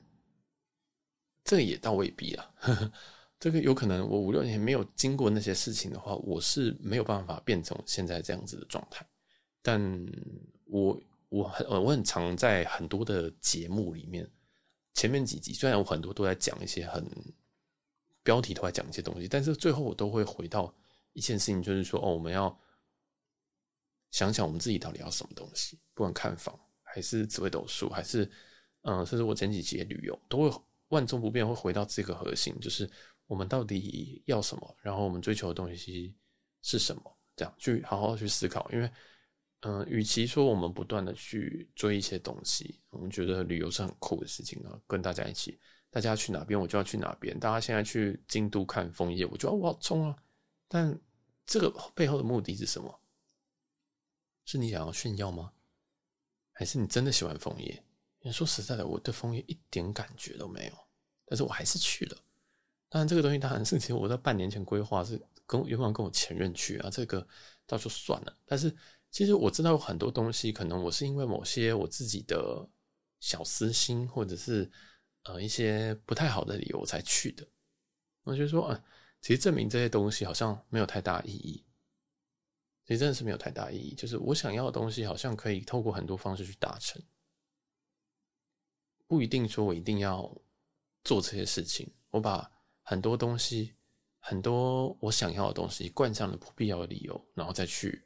这也倒未必啊。呵呵，这个有可能，我五六年没有经过那些事情的话，我是没有办法变成现在这样子的状态。但我我很我很常在很多的节目里面，前面几集虽然我很多都在讲一些很。标题都在讲一些东西，但是最后我都会回到一件事情，就是说，哦，我们要想想我们自己到底要什么东西，不管看房还是紫微斗数，还是嗯，甚至我前几集旅游，都会万中不变，会回到这个核心，就是我们到底要什么，然后我们追求的东西是什么，这样去好好去思考。因为，嗯，与其说我们不断的去追一些东西，我们觉得旅游是很酷的事情啊，跟大家一起。大家去哪边，我就要去哪边。大家现在去京都看枫叶，我就要我要冲啊！但这个背后的目的是什么？是你想要炫耀吗？还是你真的喜欢枫叶？你说实在的，我对枫叶一点感觉都没有，但是我还是去了。当然，这个东西当然是其实我在半年前规划，是跟原本跟我前任去啊，这个倒就算了。但是其实我知道有很多东西，可能我是因为某些我自己的小私心，或者是。呃，一些不太好的理由才去的。我觉得说，嗯，其实证明这些东西好像没有太大意义。其实真的是没有太大意义。就是我想要的东西，好像可以透过很多方式去达成，不一定说我一定要做这些事情。我把很多东西，很多我想要的东西，冠上了不必要的理由，然后再去，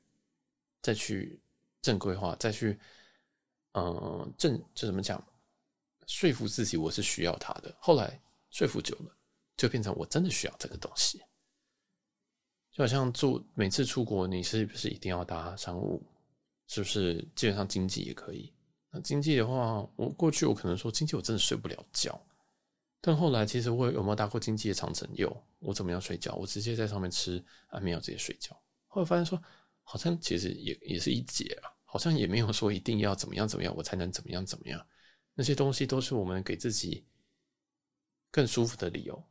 再去正规化，再去，嗯、正就怎么讲，说服自己我是需要它的。后来说服久了，就变成我真的需要这个东西。就好像做每次出国，你是不是一定要搭商务？是不是基本上经济也可以？经济的话，我过去我可能说经济我真的睡不了觉，但后来其实我有没有搭过经济的长城？有，我怎么样睡觉？我直接在上面吃安眠药直接睡觉。后来发现说，好像其实也也是一解啊，好像也没有说一定要怎么样怎么样我才能怎么样怎么样，那些东西都是我们给自己更舒服的理由。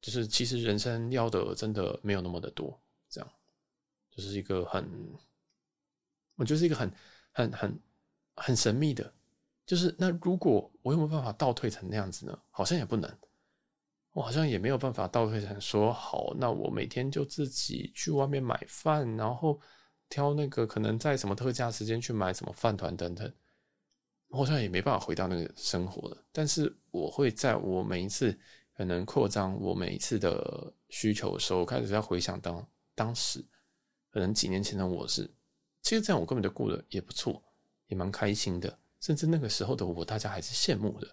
就是其实人生要的真的没有那么的多，这样，就是一个很，我觉得是一个很很很很神秘的，就是那如果我有没有办法倒退成那样子呢？好像也不能，我好像也没有办法倒退成说好，那我每天就自己去外面买饭，然后挑那个可能在什么特价时间去买什么饭团等等，我好像也没办法回到那个生活了。但是我会在我每一次。可能扩张我每一次的需求的时候，我开始在回想当当时，可能几年前的我是，其实这样我根本就过得也不错，也蛮开心的。甚至那个时候的我，大家还是羡慕的，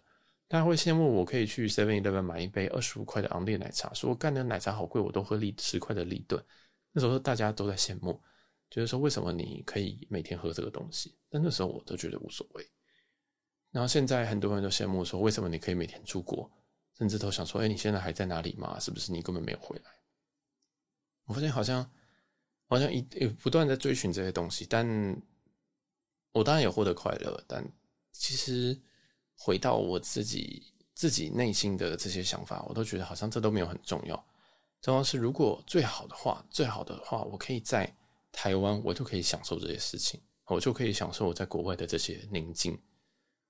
大家会羡慕我可以去 Seven Eleven 买一杯二十五块的昂烈奶茶，说干的奶茶好贵，我都喝立十块的立顿。那时候大家都在羡慕，就是说为什么你可以每天喝这个东西？但那时候我都觉得无所谓。然后现在很多人都羡慕说，为什么你可以每天出国？甚至都想说：“哎，你现在还在哪里吗？是不是你根本没有回来？”我发现好像好像一不断在追寻这些东西，但我当然也获得快乐。但其实回到我自己自己内心的这些想法，我都觉得好像这都没有很重要。重要是如果最好的话，最好的话，我可以在台湾，我就可以享受这些事情，我就可以享受我在国外的这些宁静。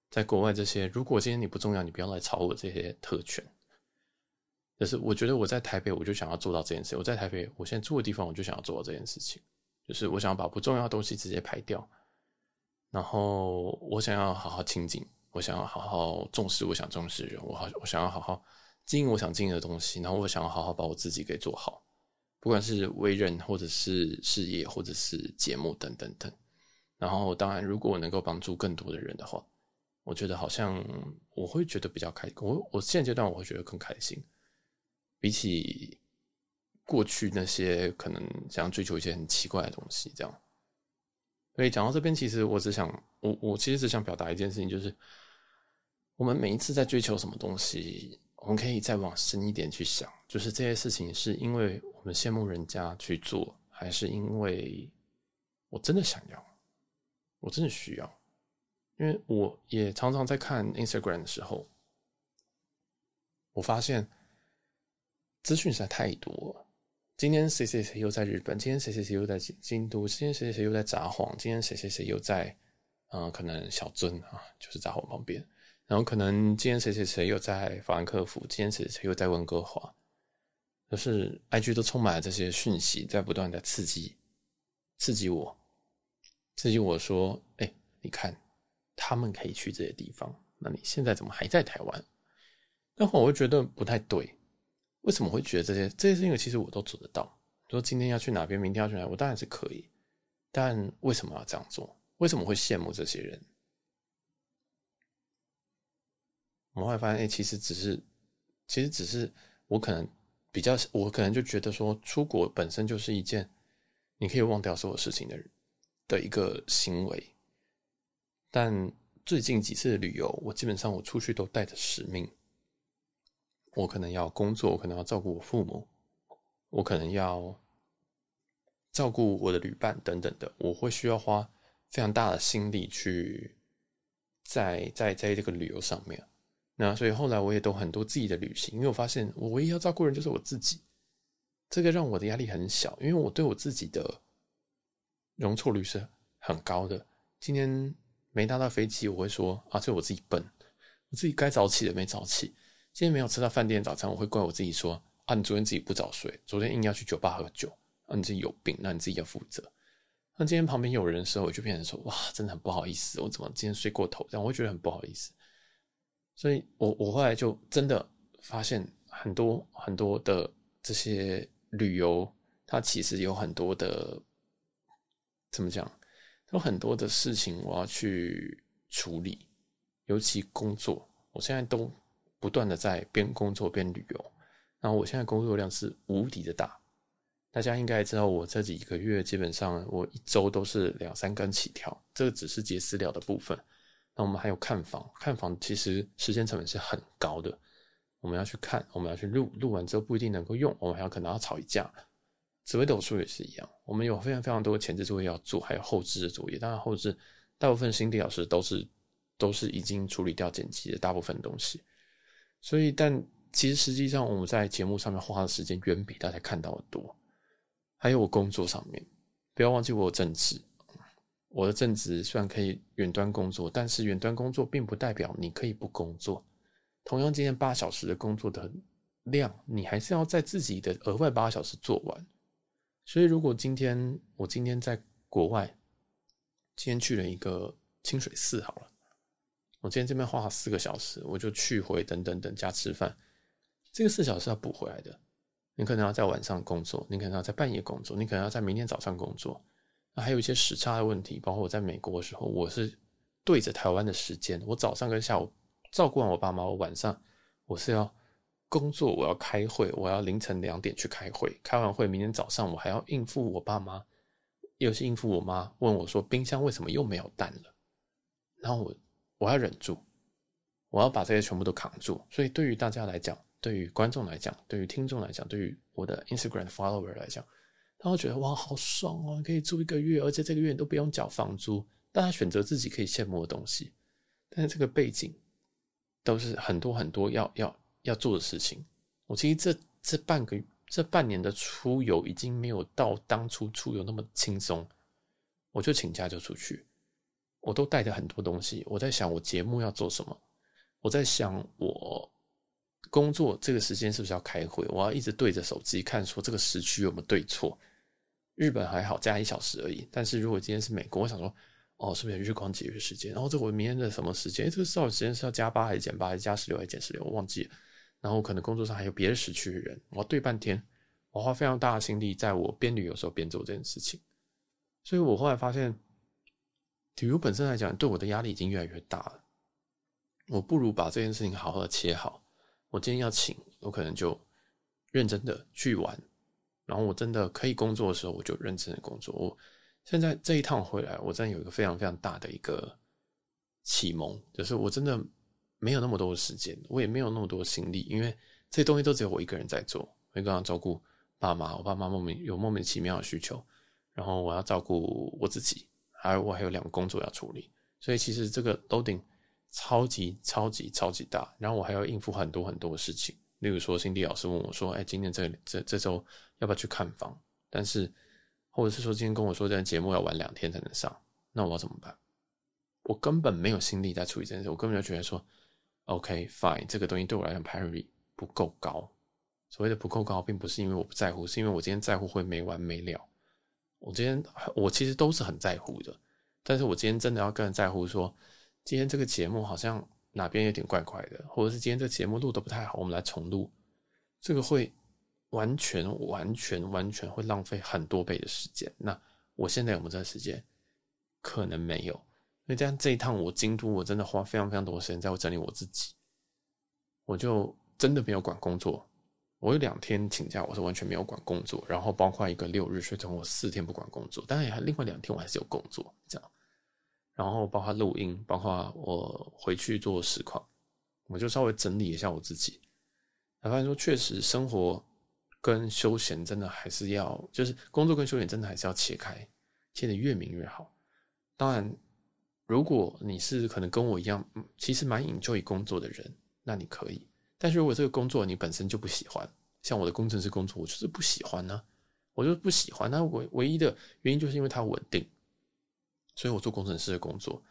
在国外，这些如果今天你不重要，你不要来吵我这些特权。可是我觉得我在台北，我就想要做到这件事。我在台北，我现在住的地方，我就想要做到这件事情，就是我想要把不重要的东西直接排掉，然后我想要好好清静，我想要好好重视我想重视的人，我好我想要好好经营我想经营的东西，然后我想要好好把我自己给做好，不管是为人或者是事业或者是节目等等等。然后当然，如果我能够帮助更多的人的话。我觉得好像我会觉得比较开心，我我现阶段我会觉得更开心，比起过去那些可能想要追求一些很奇怪的东西这样。所以讲到这边，其实我只想我我其实只想表达一件事情，就是我们每一次在追求什么东西，我们可以再往深一点去想，就是这些事情是因为我们羡慕人家去做，还是因为我真的想要，我真的需要。因为我也常常在看 Instagram 的时候，我发现资讯实在太多了。今天谁谁谁又在日本，今天谁谁谁又在京都，今天谁谁谁又在札幌，今天谁谁谁又在嗯、呃，可能小樽啊，就是札幌旁边。然后可能今天谁谁谁又在法兰克福，今天谁谁谁又在温哥华。就是 IG 都充满了这些讯息，在不断的刺激，刺激我，刺激我说：“哎，你看。”他们可以去这些地方，那你现在怎么还在台湾？然后我会觉得不太对。为什么会觉得这些这些事情？其实我都做得到。说今天要去哪边，明天要去哪，我当然是可以。但为什么要这样做？为什么会羡慕这些人？我们会发现，哎，其实只是，其实只是我可能比较，我可能就觉得说，出国本身就是一件你可以忘掉所有事情的的一个行为。但最近几次的旅游，我基本上我出去都带着使命。我可能要工作，我可能要照顾我父母，我可能要照顾我的旅伴等等的。我会需要花非常大的心力去在在在这个旅游上面。那所以后来我也都很多自己的旅行，因为我发现我唯一要照顾人就是我自己。这个让我的压力很小，因为我对我自己的容错率是很高的。今天。没搭到飞机，我会说啊，这我自己笨，我自己该早起的没早起。今天没有吃到饭店早餐，我会怪我自己说啊，你昨天自己不早睡，昨天硬要去酒吧喝酒啊，你自己有病，那你自己要负责。那今天旁边有人的时候，我就变成说，哇，真的很不好意思，我怎么今天睡过头，这样我会觉得很不好意思。所以我我后来就真的发现很多很多的这些旅游，它其实有很多的怎么讲，有很多的事情我要去处理，尤其工作，我现在都不断的在边工作边旅游，然后我现在工作量是无敌的大。大家应该知道，我这几个月基本上我一周都是两三根起跳，这个只是接私聊的部分。那我们还有看房，看房其实时间成本是很高的。我们要去看，我们要去录，录完之后不一定能够用，我们还有可能要吵一架。紫微斗数也是一样，我们有非常非常多的前置作业要做，还有后置的作业。当然后置大部分心地老师都是都是已经处理掉剪辑的大部分东西。所以，但其实实际上我们在节目上面花的时间远比大家看到的多。还有我工作上面，不要忘记我有正职。我的正职虽然可以远端工作，但是远端工作并不代表你可以不工作。同样，今天八小时的工作的量，你还是要在自己的额外八小时做完。所以，如果今天我今天在国外，今天去了一个清水寺，好了，我今天这边花了四个小时，我就去回等等等加吃饭，这个四小时要补回来的。你可能要在晚上工作，你可能要在半夜工作，你可能要在明天早上工作。那还有一些时差的问题，包括我在美国的时候，我是对着台湾的时间，我早上跟下午照顾完我爸妈，我晚上我是要工作，我要开会，我要凌晨两点去开会，开完会明天早上我还要应付我爸妈，又是应付我妈问我说冰箱为什么又没有蛋了，然后我我要忍住，我要把这些全部都扛住。所以对于大家来讲。对于观众来讲，对于听众来讲，对于我的 Instagram follower 来讲，他会觉得哇，好爽哦！可以住一个月，而且这个月你都不用缴房租。大家选择自己可以羡慕的东西，但是这个背景都是很多很多要要要做的事情。我其实这这半个这半年的出游已经没有到当初出游那么轻松。我就请假就出去，我都带着很多东西。我在想我节目要做什么，我在想我。工作这个时间是不是要开会？我要一直对着手机看，说这个时区有没有对错？日本还好，加一小时而已。但是如果今天是美国，我想说，哦，是不是有日光节约时间？然后这我明天的什么时间？这个到底时间是要加八还是减八，还是加十六还是减十六？我忘记了。然后可能工作上还有别的时区的人，我要对半天，我花非常大的心力，在我边旅游时候边做这件事情。所以我后来发现，旅游本身来讲，对我的压力已经越来越大了。我不如把这件事情好好的切好。我今天要请，我可能就认真的去玩，然后我真的可以工作的时候，我就认真的工作。我现在这一趟回来，我真的有一个非常非常大的一个启蒙，就是我真的没有那么多的时间，我也没有那么多的心力，因为这些东西都只有我一个人在做。我刚刚照顾爸妈，我爸妈莫名有莫名其妙的需求，然后我要照顾我自己，还有我还有两个工作要处理，所以其实这个 loading。超级超级超级大，然后我还要应付很多很多的事情，例如说，辛迪老师问我说：“哎，今天这这这周要不要去看房？”但是，或者是说今天跟我说这节目要晚两天才能上，那我要怎么办？我根本没有心力在处理这件事，我根本就觉得说：“OK fine，这个东西对我来讲 priority 不够高。”所谓的不够高，并不是因为我不在乎，是因为我今天在乎会没完没了。我今天我其实都是很在乎的，但是我今天真的要更在乎说。今天这个节目好像哪边有点怪怪的，或者是今天这个节目录的不太好，我们来重录，这个会完全、完全、完全会浪费很多倍的时间。那我现在有没有这个时间？可能没有。那这样这一趟我京都，我真的花非常非常多的时间在我整理我自己，我就真的没有管工作。我有两天请假，我是完全没有管工作，然后包括一个六日，所以总共我四天不管工作。当然，也还另外两天我还是有工作，这样。然后包括录音，包括我回去做实况，我就稍微整理一下我自己。我发现说，确实生活跟休闲真的还是要，就是工作跟休闲真的还是要切开，切得越明越好。当然，如果你是可能跟我一样，其实蛮 enjoy 工作的人，那你可以。但是如果这个工作你本身就不喜欢，像我的工程师工作，我就是不喜欢呢、我就是不喜欢。那唯唯一的原因就是因为它稳定。所以我做工程师的工作，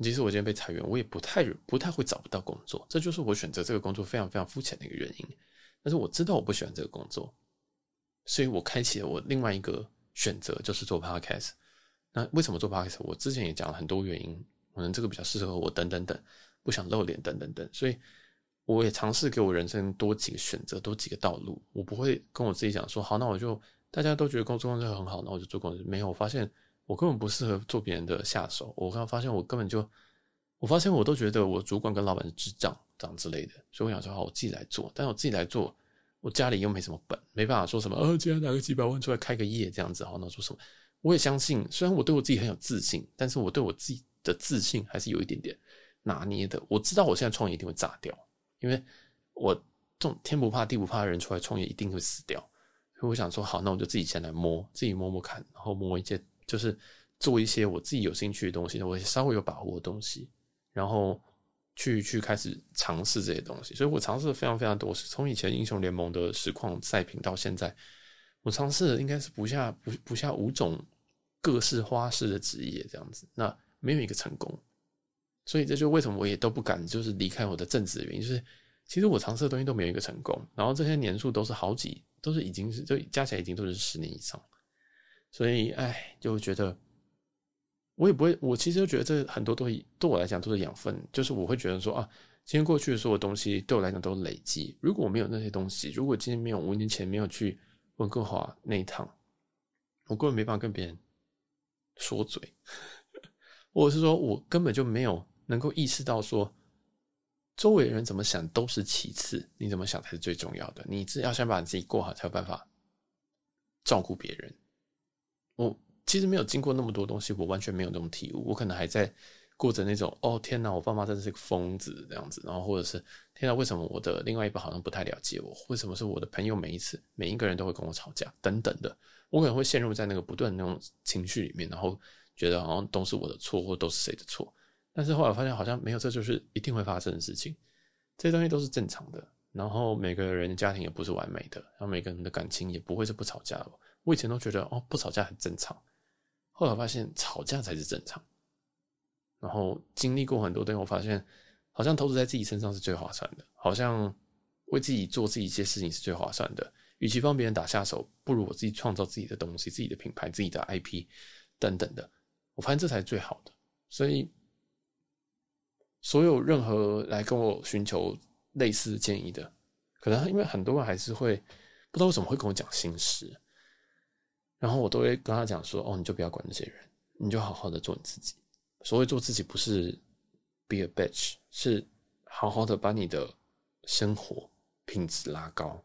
即使我今天被裁员，我也不太不太会找不到工作。这就是我选择这个工作非常非常肤浅的一个原因。但是我知道我不喜欢这个工作，所以我开启了我另外一个选择，就是做 podcast。那为什么做 podcast？我之前也讲了很多原因，可能这个比较适合我，等等等，不想露脸，等等等。所以我也尝试给我人生多几个选择，多几个道路。我不会跟我自己讲说，好，那我就大家都觉得工作工作很好，那我就做工作。没有，我发现我根本不适合做别人的下手。我刚发现我根本就，我发现我都觉得我主管跟老板是智障，这样之类的。所以我想说，好，我自己来做。但我自己来做，我家里又没什么本，没办法说什么，呃、哦，今天拿个几百万出来开个业这样子，好，那做什么？我也相信，虽然我对我自己很有自信，但是我对我自己的自信还是有一点点拿捏的。我知道我现在创业一定会炸掉，因为我这种天不怕地不怕的人出来创业一定会死掉。所以我想说，好，那我就自己先来摸，自己摸摸看，然后摸一些，就是做一些我自己有兴趣的东西，我稍微有把握的东西，然后去去开始尝试这些东西。所以我尝试了非常非常多，从以前英雄联盟的实况赛品到现在。我尝试应该是不下不不下五种各式花式的职业这样子，那没有一个成功，所以这就为什么我也都不敢就是离开我的正职的原因，就是其实我尝试的东西都没有一个成功，然后这些年数都是好几，都是已经是就加起来已经都是十年以上，所以哎，就觉得我也不会，我其实就觉得这很多东西对我来讲都是养分，就是我会觉得说啊，今天过去的所有东西对我来讲都是累积，如果我没有那些东西，如果今天没有五年前没有去。温哥华那一趟，我根本没办法跟别人说嘴，或者是说我根本就没有能够意识到说，周围人怎么想都是其次，你怎么想才是最重要的。你只要先把你自己过好，才有办法照顾别人。我其实没有经过那么多东西，我完全没有那种体悟，我可能还在。过着那种哦天哪，我爸妈真的是个疯子这样子，然后或者是天哪，为什么我的另外一半好像不太了解我？为什么是我的朋友每一次每一个人都会跟我吵架等等的？我可能会陷入在那个不断那种情绪里面，然后觉得好像都是我的错，或都是谁的错。但是后来发现好像没有，这就是一定会发生的事情。这些东西都是正常的。然后每个人的家庭也不是完美的，然后每个人的感情也不会是不吵架。我以前都觉得哦，不吵架很正常，后来发现吵架才是正常。然后经历过很多东西，我发现好像投资在自己身上是最划算的，好像为自己做自己一些事情是最划算的。与其帮别人打下手，不如我自己创造自己的东西、自己的品牌、自己的 IP 等等的。我发现这才是最好的。所以，所有任何来跟我寻求类似建议的，可能因为很多人还是会不知道为什么会跟我讲心事，然后我都会跟他讲说：“哦，你就不要管那些人，你就好好的做你自己。”所谓做自己，不是 be a bitch，是好好的把你的生活品质拉高，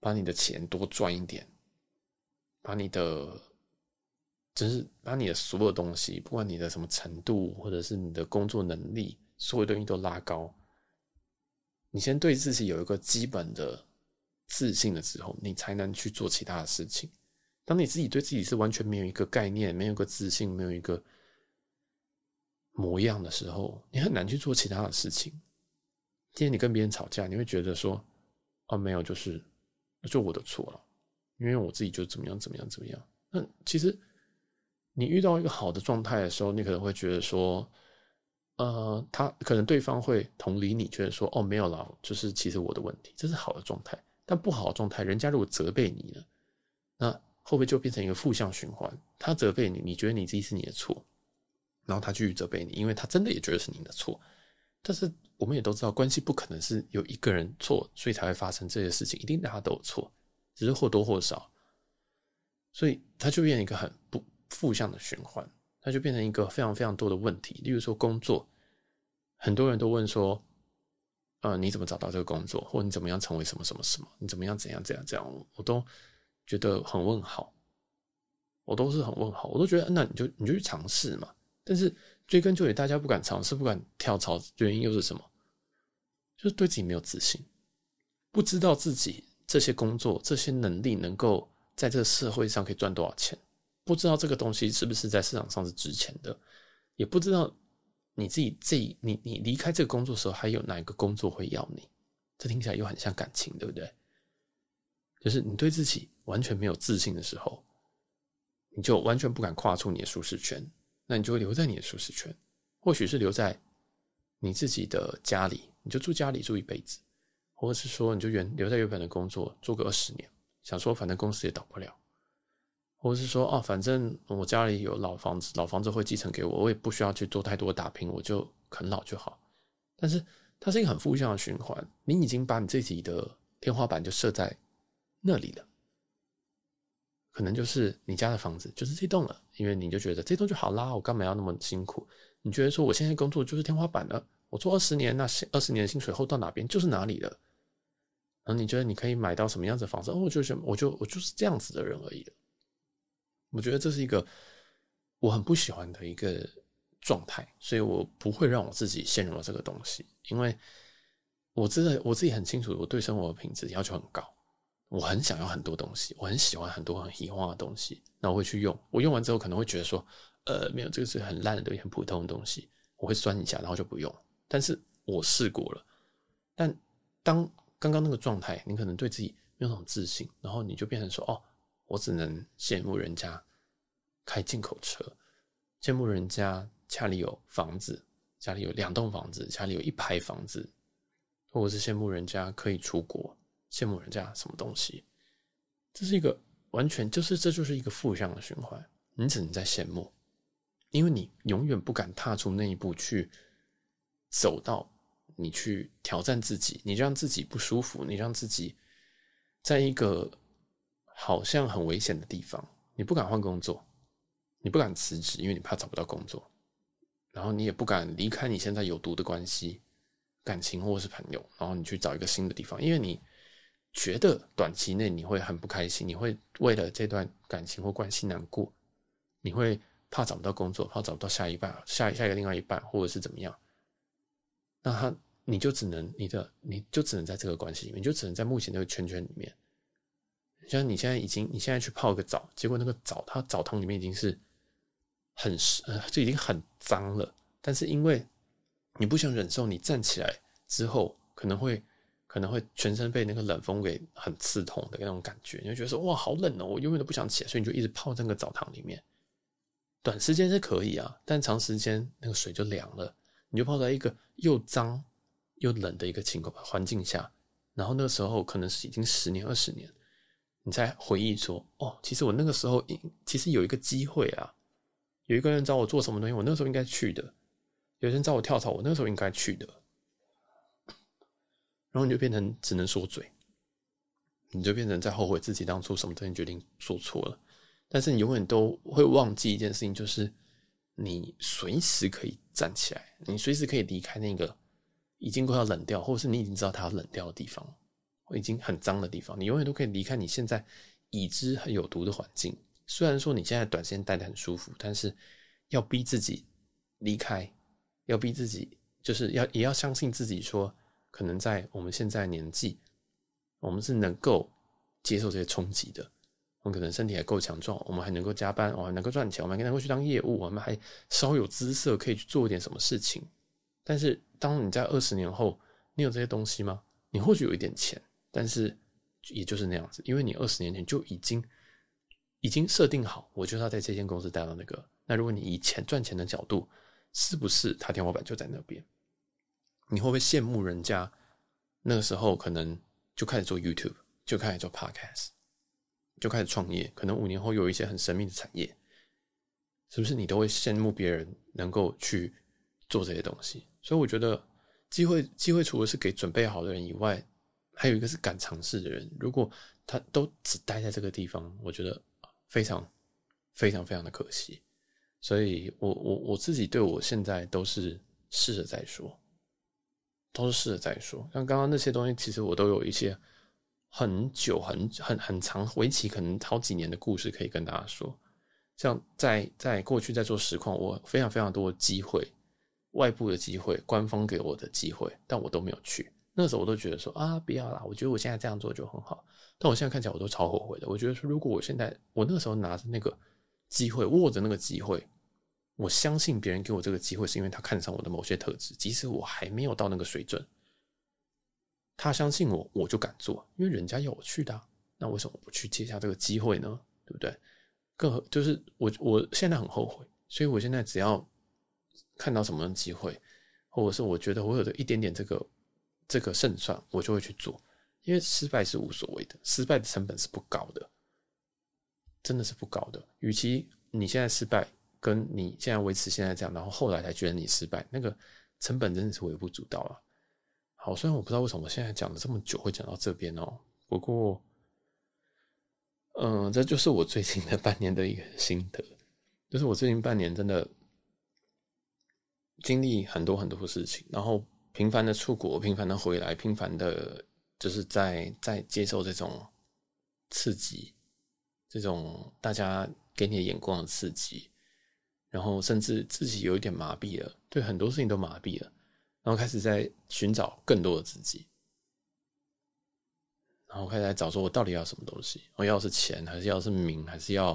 把你的钱多赚一点，把你的，就是把你的所有东西，不管你的什么程度，或者是你的工作能力，所有东西都拉高。你先对自己有一个基本的自信的时候，你才能去做其他的事情。当你自己对自己是完全没有一个概念，没有一个自信，没有一个。模样的时候，你很难去做其他的事情。今天你跟别人吵架，你会觉得说：“哦，没有，就是就我的错了，因为我自己就怎么样怎么样怎么样。”那其实你遇到一个好的状态的时候，你可能会觉得说：“呃，他可能对方会同理你，觉得说：‘哦，没有了，就是其实我的问题，这是好的状态。’但不好的状态，人家如果责备你了，那会不会就变成一个负向循环？他责备你，你觉得你自己是你的错。”然后他继续责备你，因为他真的也觉得是你的错。但是我们也都知道，关系不可能是有一个人错，所以才会发生这些事情，一定大家都有错，只是或多或少。所以他就变成一个很不负向的循环，他就变成一个非常非常多的问题。例如说工作，很多人都问说：“呃，你怎么找到这个工作？或你怎么样成为什么什么什么？你怎么样怎样怎样怎样？”我都觉得很问号，我都是很问号，我都觉得那你就你就去尝试嘛。但是追根究底，大家不敢尝试，不敢跳槽，原因又是什么？就是对自己没有自信，不知道自己这些工作、这些能力能够在这个社会上可以赚多少钱，不知道这个东西是不是在市场上是值钱的，也不知道你自己这你你离开这个工作的时候，还有哪一个工作会要你？这听起来又很像感情，对不对？就是你对自己完全没有自信的时候，你就完全不敢跨出你的舒适圈。那你就会留在你的舒适圈，或许是留在你自己的家里，你就住家里住一辈子，或者是说你就原留在原本的工作做个二十年，想说反正公司也倒不了，或是说哦，反正我家里有老房子，老房子会继承给我，我也不需要去做太多打拼，我就啃老就好。但是它是一个很负向的循环，你已经把你自己的天花板就设在那里了，可能就是你家的房子就是这栋了，因为你就觉得这栋就好啦，我干嘛要那么辛苦？你觉得说我现在工作就是天花板了，我做二十年，那二十年薪水后到哪边就是哪里了。然后你觉得你可以买到什么样子的房子？哦，我就是我就我就是这样子的人而已了。我觉得这是一个我很不喜欢的一个状态，所以我不会让我自己陷入了这个东西，因为我知道我自己很清楚，我对生活的品质要求很高，我很想要很多东西，我很喜欢很多很喜欢的东西，那我会去用，我用完之后可能会觉得说。呃，没有，这个是很烂的东西，很普通的东西，我会酸一下，然后就不用。但是我试过了。但当刚刚那个状态，你可能对自己没有那种自信，然后你就变成说：“哦，我只能羡慕人家开进口车，羡慕人家家里有房子，家里有两栋房子，家里有一排房子，或者是羡慕人家可以出国，羡慕人家什么东西。”这是一个完全就是这就是一个负向的循环，你只能在羡慕。因为你永远不敢踏出那一步去走到你去挑战自己，你让自己不舒服，你让自己在一个好像很危险的地方，你不敢换工作，你不敢辞职，因为你怕找不到工作，然后你也不敢离开你现在有毒的关系、感情或是朋友，然后你去找一个新的地方，因为你觉得短期内你会很不开心，你会为了这段感情或关系难过，你会。怕找不到工作，怕找不到下一半，下下一个另外一半，或者是怎么样？那他你就只能你的你就只能在这个关系里面，你就只能在目前这个圈圈里面。就像你现在已经你现在去泡个澡，结果那个澡它澡堂里面已经是很，呃，就已经很脏了。但是因为你不想忍受，你站起来之后可能会可能会全身被那个冷风给很刺痛的那种感觉，你就觉得说哇好冷哦，我永远都不想起来，所以你就一直泡在那个澡堂里面。短时间是可以啊，但长时间那个水就凉了，你就泡在一个又脏又冷的一个情况环境下，然后那个时候可能是已经十年二十年，你才回忆说，哦，其实我那个时候其实有一个机会啊，有一个人找我做什么东西，我那时候应该去的，有人找我跳槽，我那时候应该去的，然后你就变成只能说嘴，你就变成在后悔自己当初什么东西决定说错了。但是你永远都会忘记一件事情，就是你随时可以站起来，你随时可以离开那个已经快要冷掉，或者是你已经知道它要冷掉的地方，已经很脏的地方，你永远都可以离开你现在已知很有毒的环境。虽然说你现在短时间待得很舒服，但是要逼自己离开，要逼自己，就是要也要相信自己，说可能在我们现在年纪，我们是能够接受这些冲击的。我们可能身体还够强壮，我们还能够加班，我们还能够赚钱，我们还能够去当业务，我们还稍有姿色，可以去做一点什么事情。但是，当你在二十年后，你有这些东西吗？你或许有一点钱，但是也就是那样子，因为你二十年前就已经已经设定好，我就是要在这间公司待到那个。那如果你以钱赚钱的角度，是不是他天花板就在那边？你会不会羡慕人家那个时候可能就开始做 YouTube，就开始做 Podcast？就开始创业，可能五年后有一些很神秘的产业，是不是你都会羡慕别人能够去做这些东西？所以我觉得机会，机会除了是给准备好的人以外，还有一个是敢尝试的人。如果他都只待在这个地方，我觉得非常非常非常的可惜。所以我我我自己对我现在都是试着再说，都是试着再说。像刚刚那些东西，其实我都有一些。很久很很很长，为期可能好几年的故事可以跟大家说。像在在过去在做实况，我非常非常多的机会，外部的机会，官方给我的机会，但我都没有去。那时候我都觉得说啊，不要啦，我觉得我现在这样做就很好。但我现在看起来我都超后悔的。我觉得说，如果我现在我那时候拿着那个机会，握着那个机会，我相信别人给我这个机会是因为他看上我的某些特质，即使我还没有到那个水准。他相信我，我就敢做，因为人家要我去的，那为什么不去接下这个机会呢？对不对？更就是我，我现在很后悔，所以我现在只要看到什么机会，或者是我觉得我有的一点点这个这个胜算，我就会去做。因为失败是无所谓的，失败的成本是不高的，真的是不高的。与其你现在失败，跟你现在维持现在这样，然后后来才觉得你失败，那个成本真的是微不足道啊。好，虽然我不知道为什么我现在讲了这么久会讲到这边哦，不过，嗯，这就是我最近的半年的一个心得，就是我最近半年真的经历很多很多事情，然后频繁的出国，频繁的回来，频繁的，就是在在接受这种刺激，这种大家给你的眼光的刺激，然后甚至自己有一点麻痹了，对很多事情都麻痹了。然后开始在寻找更多的自己，然后开始在找说，我到底要什么东西？我要是钱，还是要是名，还是要，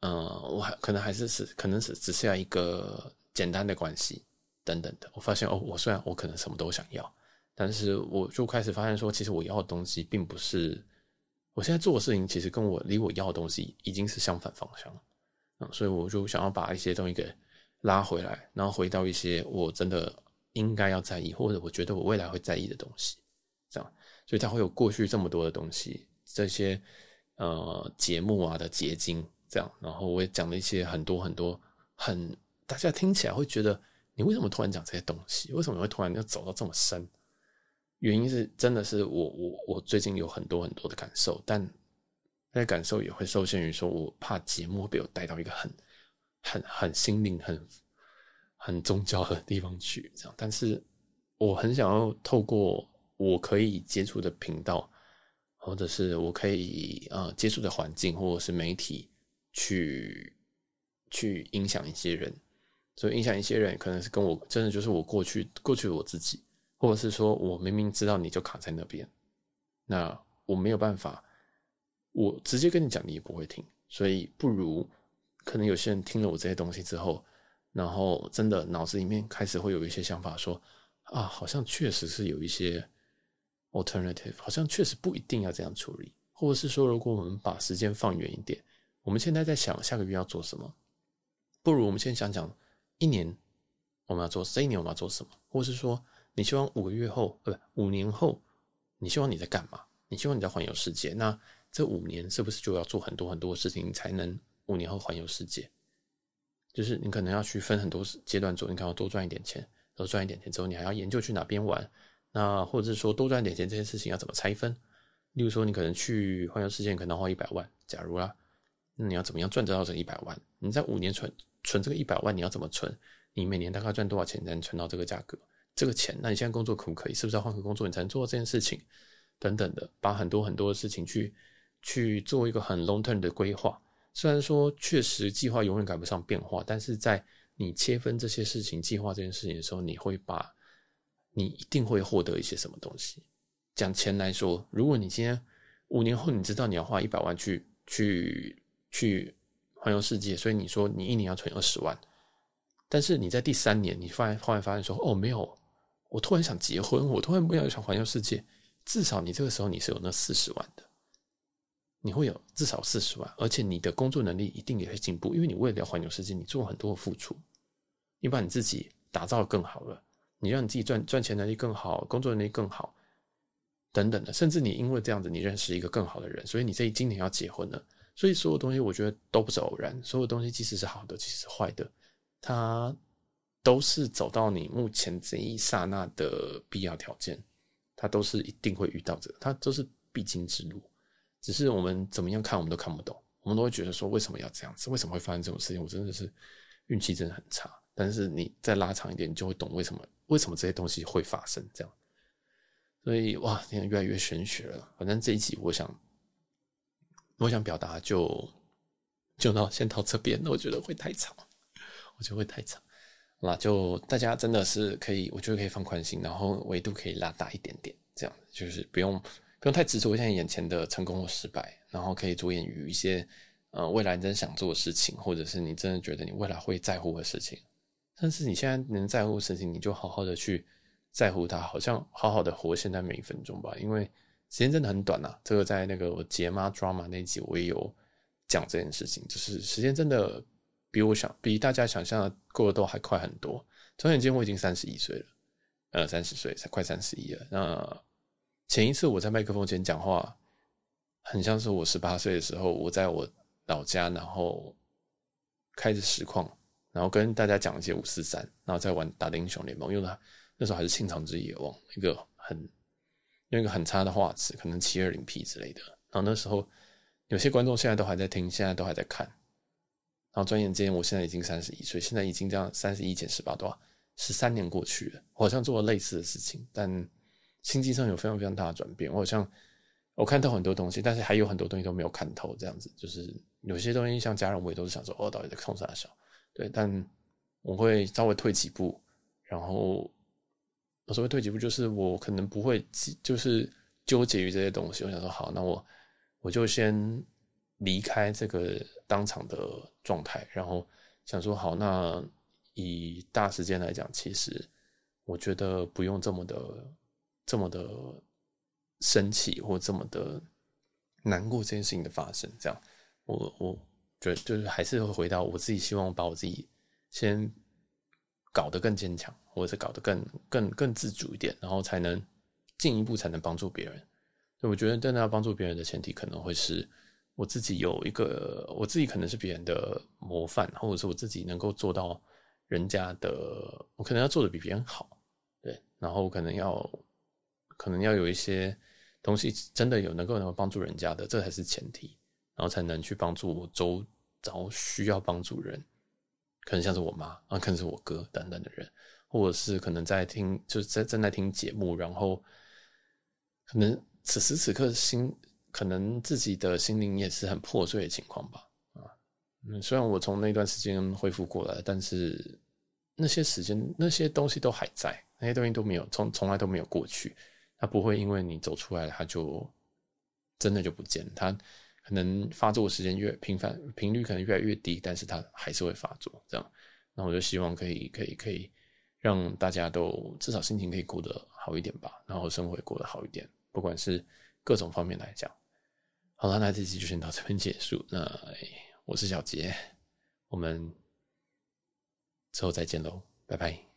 嗯、呃，我还可能还是是，可能是只是要一个简单的关系等等的。我发现哦，我虽然我可能什么都想要，但是我就开始发现说，其实我要的东西并不是我现在做的事情，其实跟我离我要的东西已经是相反方向。嗯，所以我就想要把一些东西给拉回来，然后回到一些我真的。应该要在意，或者我觉得我未来会在意的东西，这样，所以它会有过去这么多的东西，这些呃节目啊的结晶，这样，然后我也讲了一些很多很多很大家听起来会觉得你为什么突然讲这些东西？为什么你会突然要走到这么深？原因是真的是我我我最近有很多很多的感受，但那些感受也会受限于说，我怕节目被我带到一个很很很心灵很。很宗教的地方去，这样，但是我很想要透过我可以接触的频道，或者是我可以呃接触的环境，或者是媒体，去去影响一些人。所以影响一些人，可能是跟我真的就是我过去过去的我自己，或者是说我明明知道你就卡在那边，那我没有办法，我直接跟你讲，你也不会听。所以不如可能有些人听了我这些东西之后。然后，真的脑子里面开始会有一些想法，说啊，好像确实是有一些 alternative，好像确实不一定要这样处理，或者是说，如果我们把时间放远一点，我们现在在想下个月要做什么，不如我们先想想一年我们要做，这一年我们要做什么，或者是说，你希望五个月后，呃，不，五年后，你希望你在干嘛？你希望你在环游世界？那这五年是不是就要做很多很多事情，才能五年后环游世界？就是你可能要去分很多阶段做，你可能要多赚一点钱，多赚一点钱之后，你还要研究去哪边玩，那或者是说多赚点钱这件事情要怎么拆分？例如说，你可能去环游世界可能花一百万，假如啦，那你要怎么样赚得到这一百万？你在五年存存这个一百万，你要怎么存？你每年大概赚多少钱才能存到这个价格？这个钱，那你现在工作可不可以？是不是要换个工作你才能做到这件事情？等等的，把很多很多的事情去去做一个很 long term 的规划。虽然说确实计划永远赶不上变化，但是在你切分这些事情、计划这件事情的时候，你会把，你一定会获得一些什么东西。讲钱来说，如果你今天五年后你知道你要花一百万去去去环游世界，所以你说你一年要存二十万，但是你在第三年你发忽然发现说哦没有，我突然想结婚，我突然不要想环游世界，至少你这个时候你是有那四十万的。你会有至少四十万，而且你的工作能力一定也会进步，因为你为了环游世界，你做很多的付出，你把你自己打造得更好了，你让你自己赚赚钱能力更好，工作能力更好，等等的，甚至你因为这样子，你认识一个更好的人，所以你这今年要结婚了，所以所有东西我觉得都不是偶然，所有东西即使是好的，即使是坏的，它都是走到你目前这一刹那的必要条件，它都是一定会遇到的，它都是必经之路。只是我们怎么样看，我们都看不懂，我们都会觉得说，为什么要这样子？为什么会发生这种事情？我真的是运气真的很差。但是你再拉长一点，你就会懂为什么为什么这些东西会发生这样。所以哇，现在越来越玄学了。反正这一集，我想我想表达就就到先到这边，那我觉得会太长，我觉得会太长。那，就大家真的是可以，我觉得可以放宽心，然后维度可以拉大一点点，这样就是不用。不用太执着现在眼前的成功或失败，然后可以着眼于一些呃未来你真想做的事情，或者是你真的觉得你未来会在乎的事情。但是你现在能在乎的事情，你就好好的去在乎它，好像好好的活现在每一分钟吧。因为时间真的很短呐、这个在那个我姐妈 drama 那集我也有讲这件事情，就是时间真的比我想比大家想象的过得都还快很多。转眼间我已经三十一岁了，呃，三十岁才快三十一了。那前一次我在麦克风前讲话，很像是我十八岁的时候，我在我老家，然后开着实况，然后跟大家讲一些五四三，然后再玩打的英雄联盟，用的那时候还是《庆长之野望》，一个很用一个很差的画质，可能七二零 P 之类的。然后那时候有些观众现在都还在听，现在都还在看。然后转眼间，我现在已经三十一岁，现在已经这样三十一减十八多？十三年过去了，我好像做了类似的事情，但心境上有非常非常大的转变。我好像我看到很多东西，但是还有很多东西都没有看透。这样子，就是有些东西像家人，我也都是想说，哦，到底在冲啥小？对，但我会稍微退几步，然后我说会退几步，就是我可能不会就是纠结于这些东西。我想说，好，那我我就先离开这个当场的状态，然后想说，好，那。以大时间来讲，其实我觉得不用这么的、这么的生气或这么的难过这件事情的发生。这样，我我觉得就是还是会回到我自己，希望把我自己先搞得更坚强，或者是搞得更更更自主一点，然后才能进一步才能帮助别人。所以我觉得，真的要帮助别人的前提，可能会是我自己有一个，我自己可能是别人的模范，或者是我自己能够做到。人家的，我可能要做的比别人好，对，然后可能要，可能要有一些东西真的有能够能够帮助人家的，这才是前提，然后才能去帮助我周遭需要帮助人，可能像是我妈啊，可能是我哥等等的人，或者是可能在听，就是在正在听节目，然后可能此时此刻心，可能自己的心灵也是很破碎的情况吧，啊，嗯，虽然我从那段时间恢复过来，但是。那些时间，那些东西都还在，那些东西都没有从从来都没有过去。它不会因为你走出来，它就真的就不见。它可能发作的时间越频繁，频率可能越来越低，但是它还是会发作。这样，那我就希望可以可以可以让大家都至少心情可以过得好一点吧，然后生活也过得好一点，不管是各种方面来讲。好了，那这期就先到这边结束。那我是小杰，我们。之后再见喽，拜拜。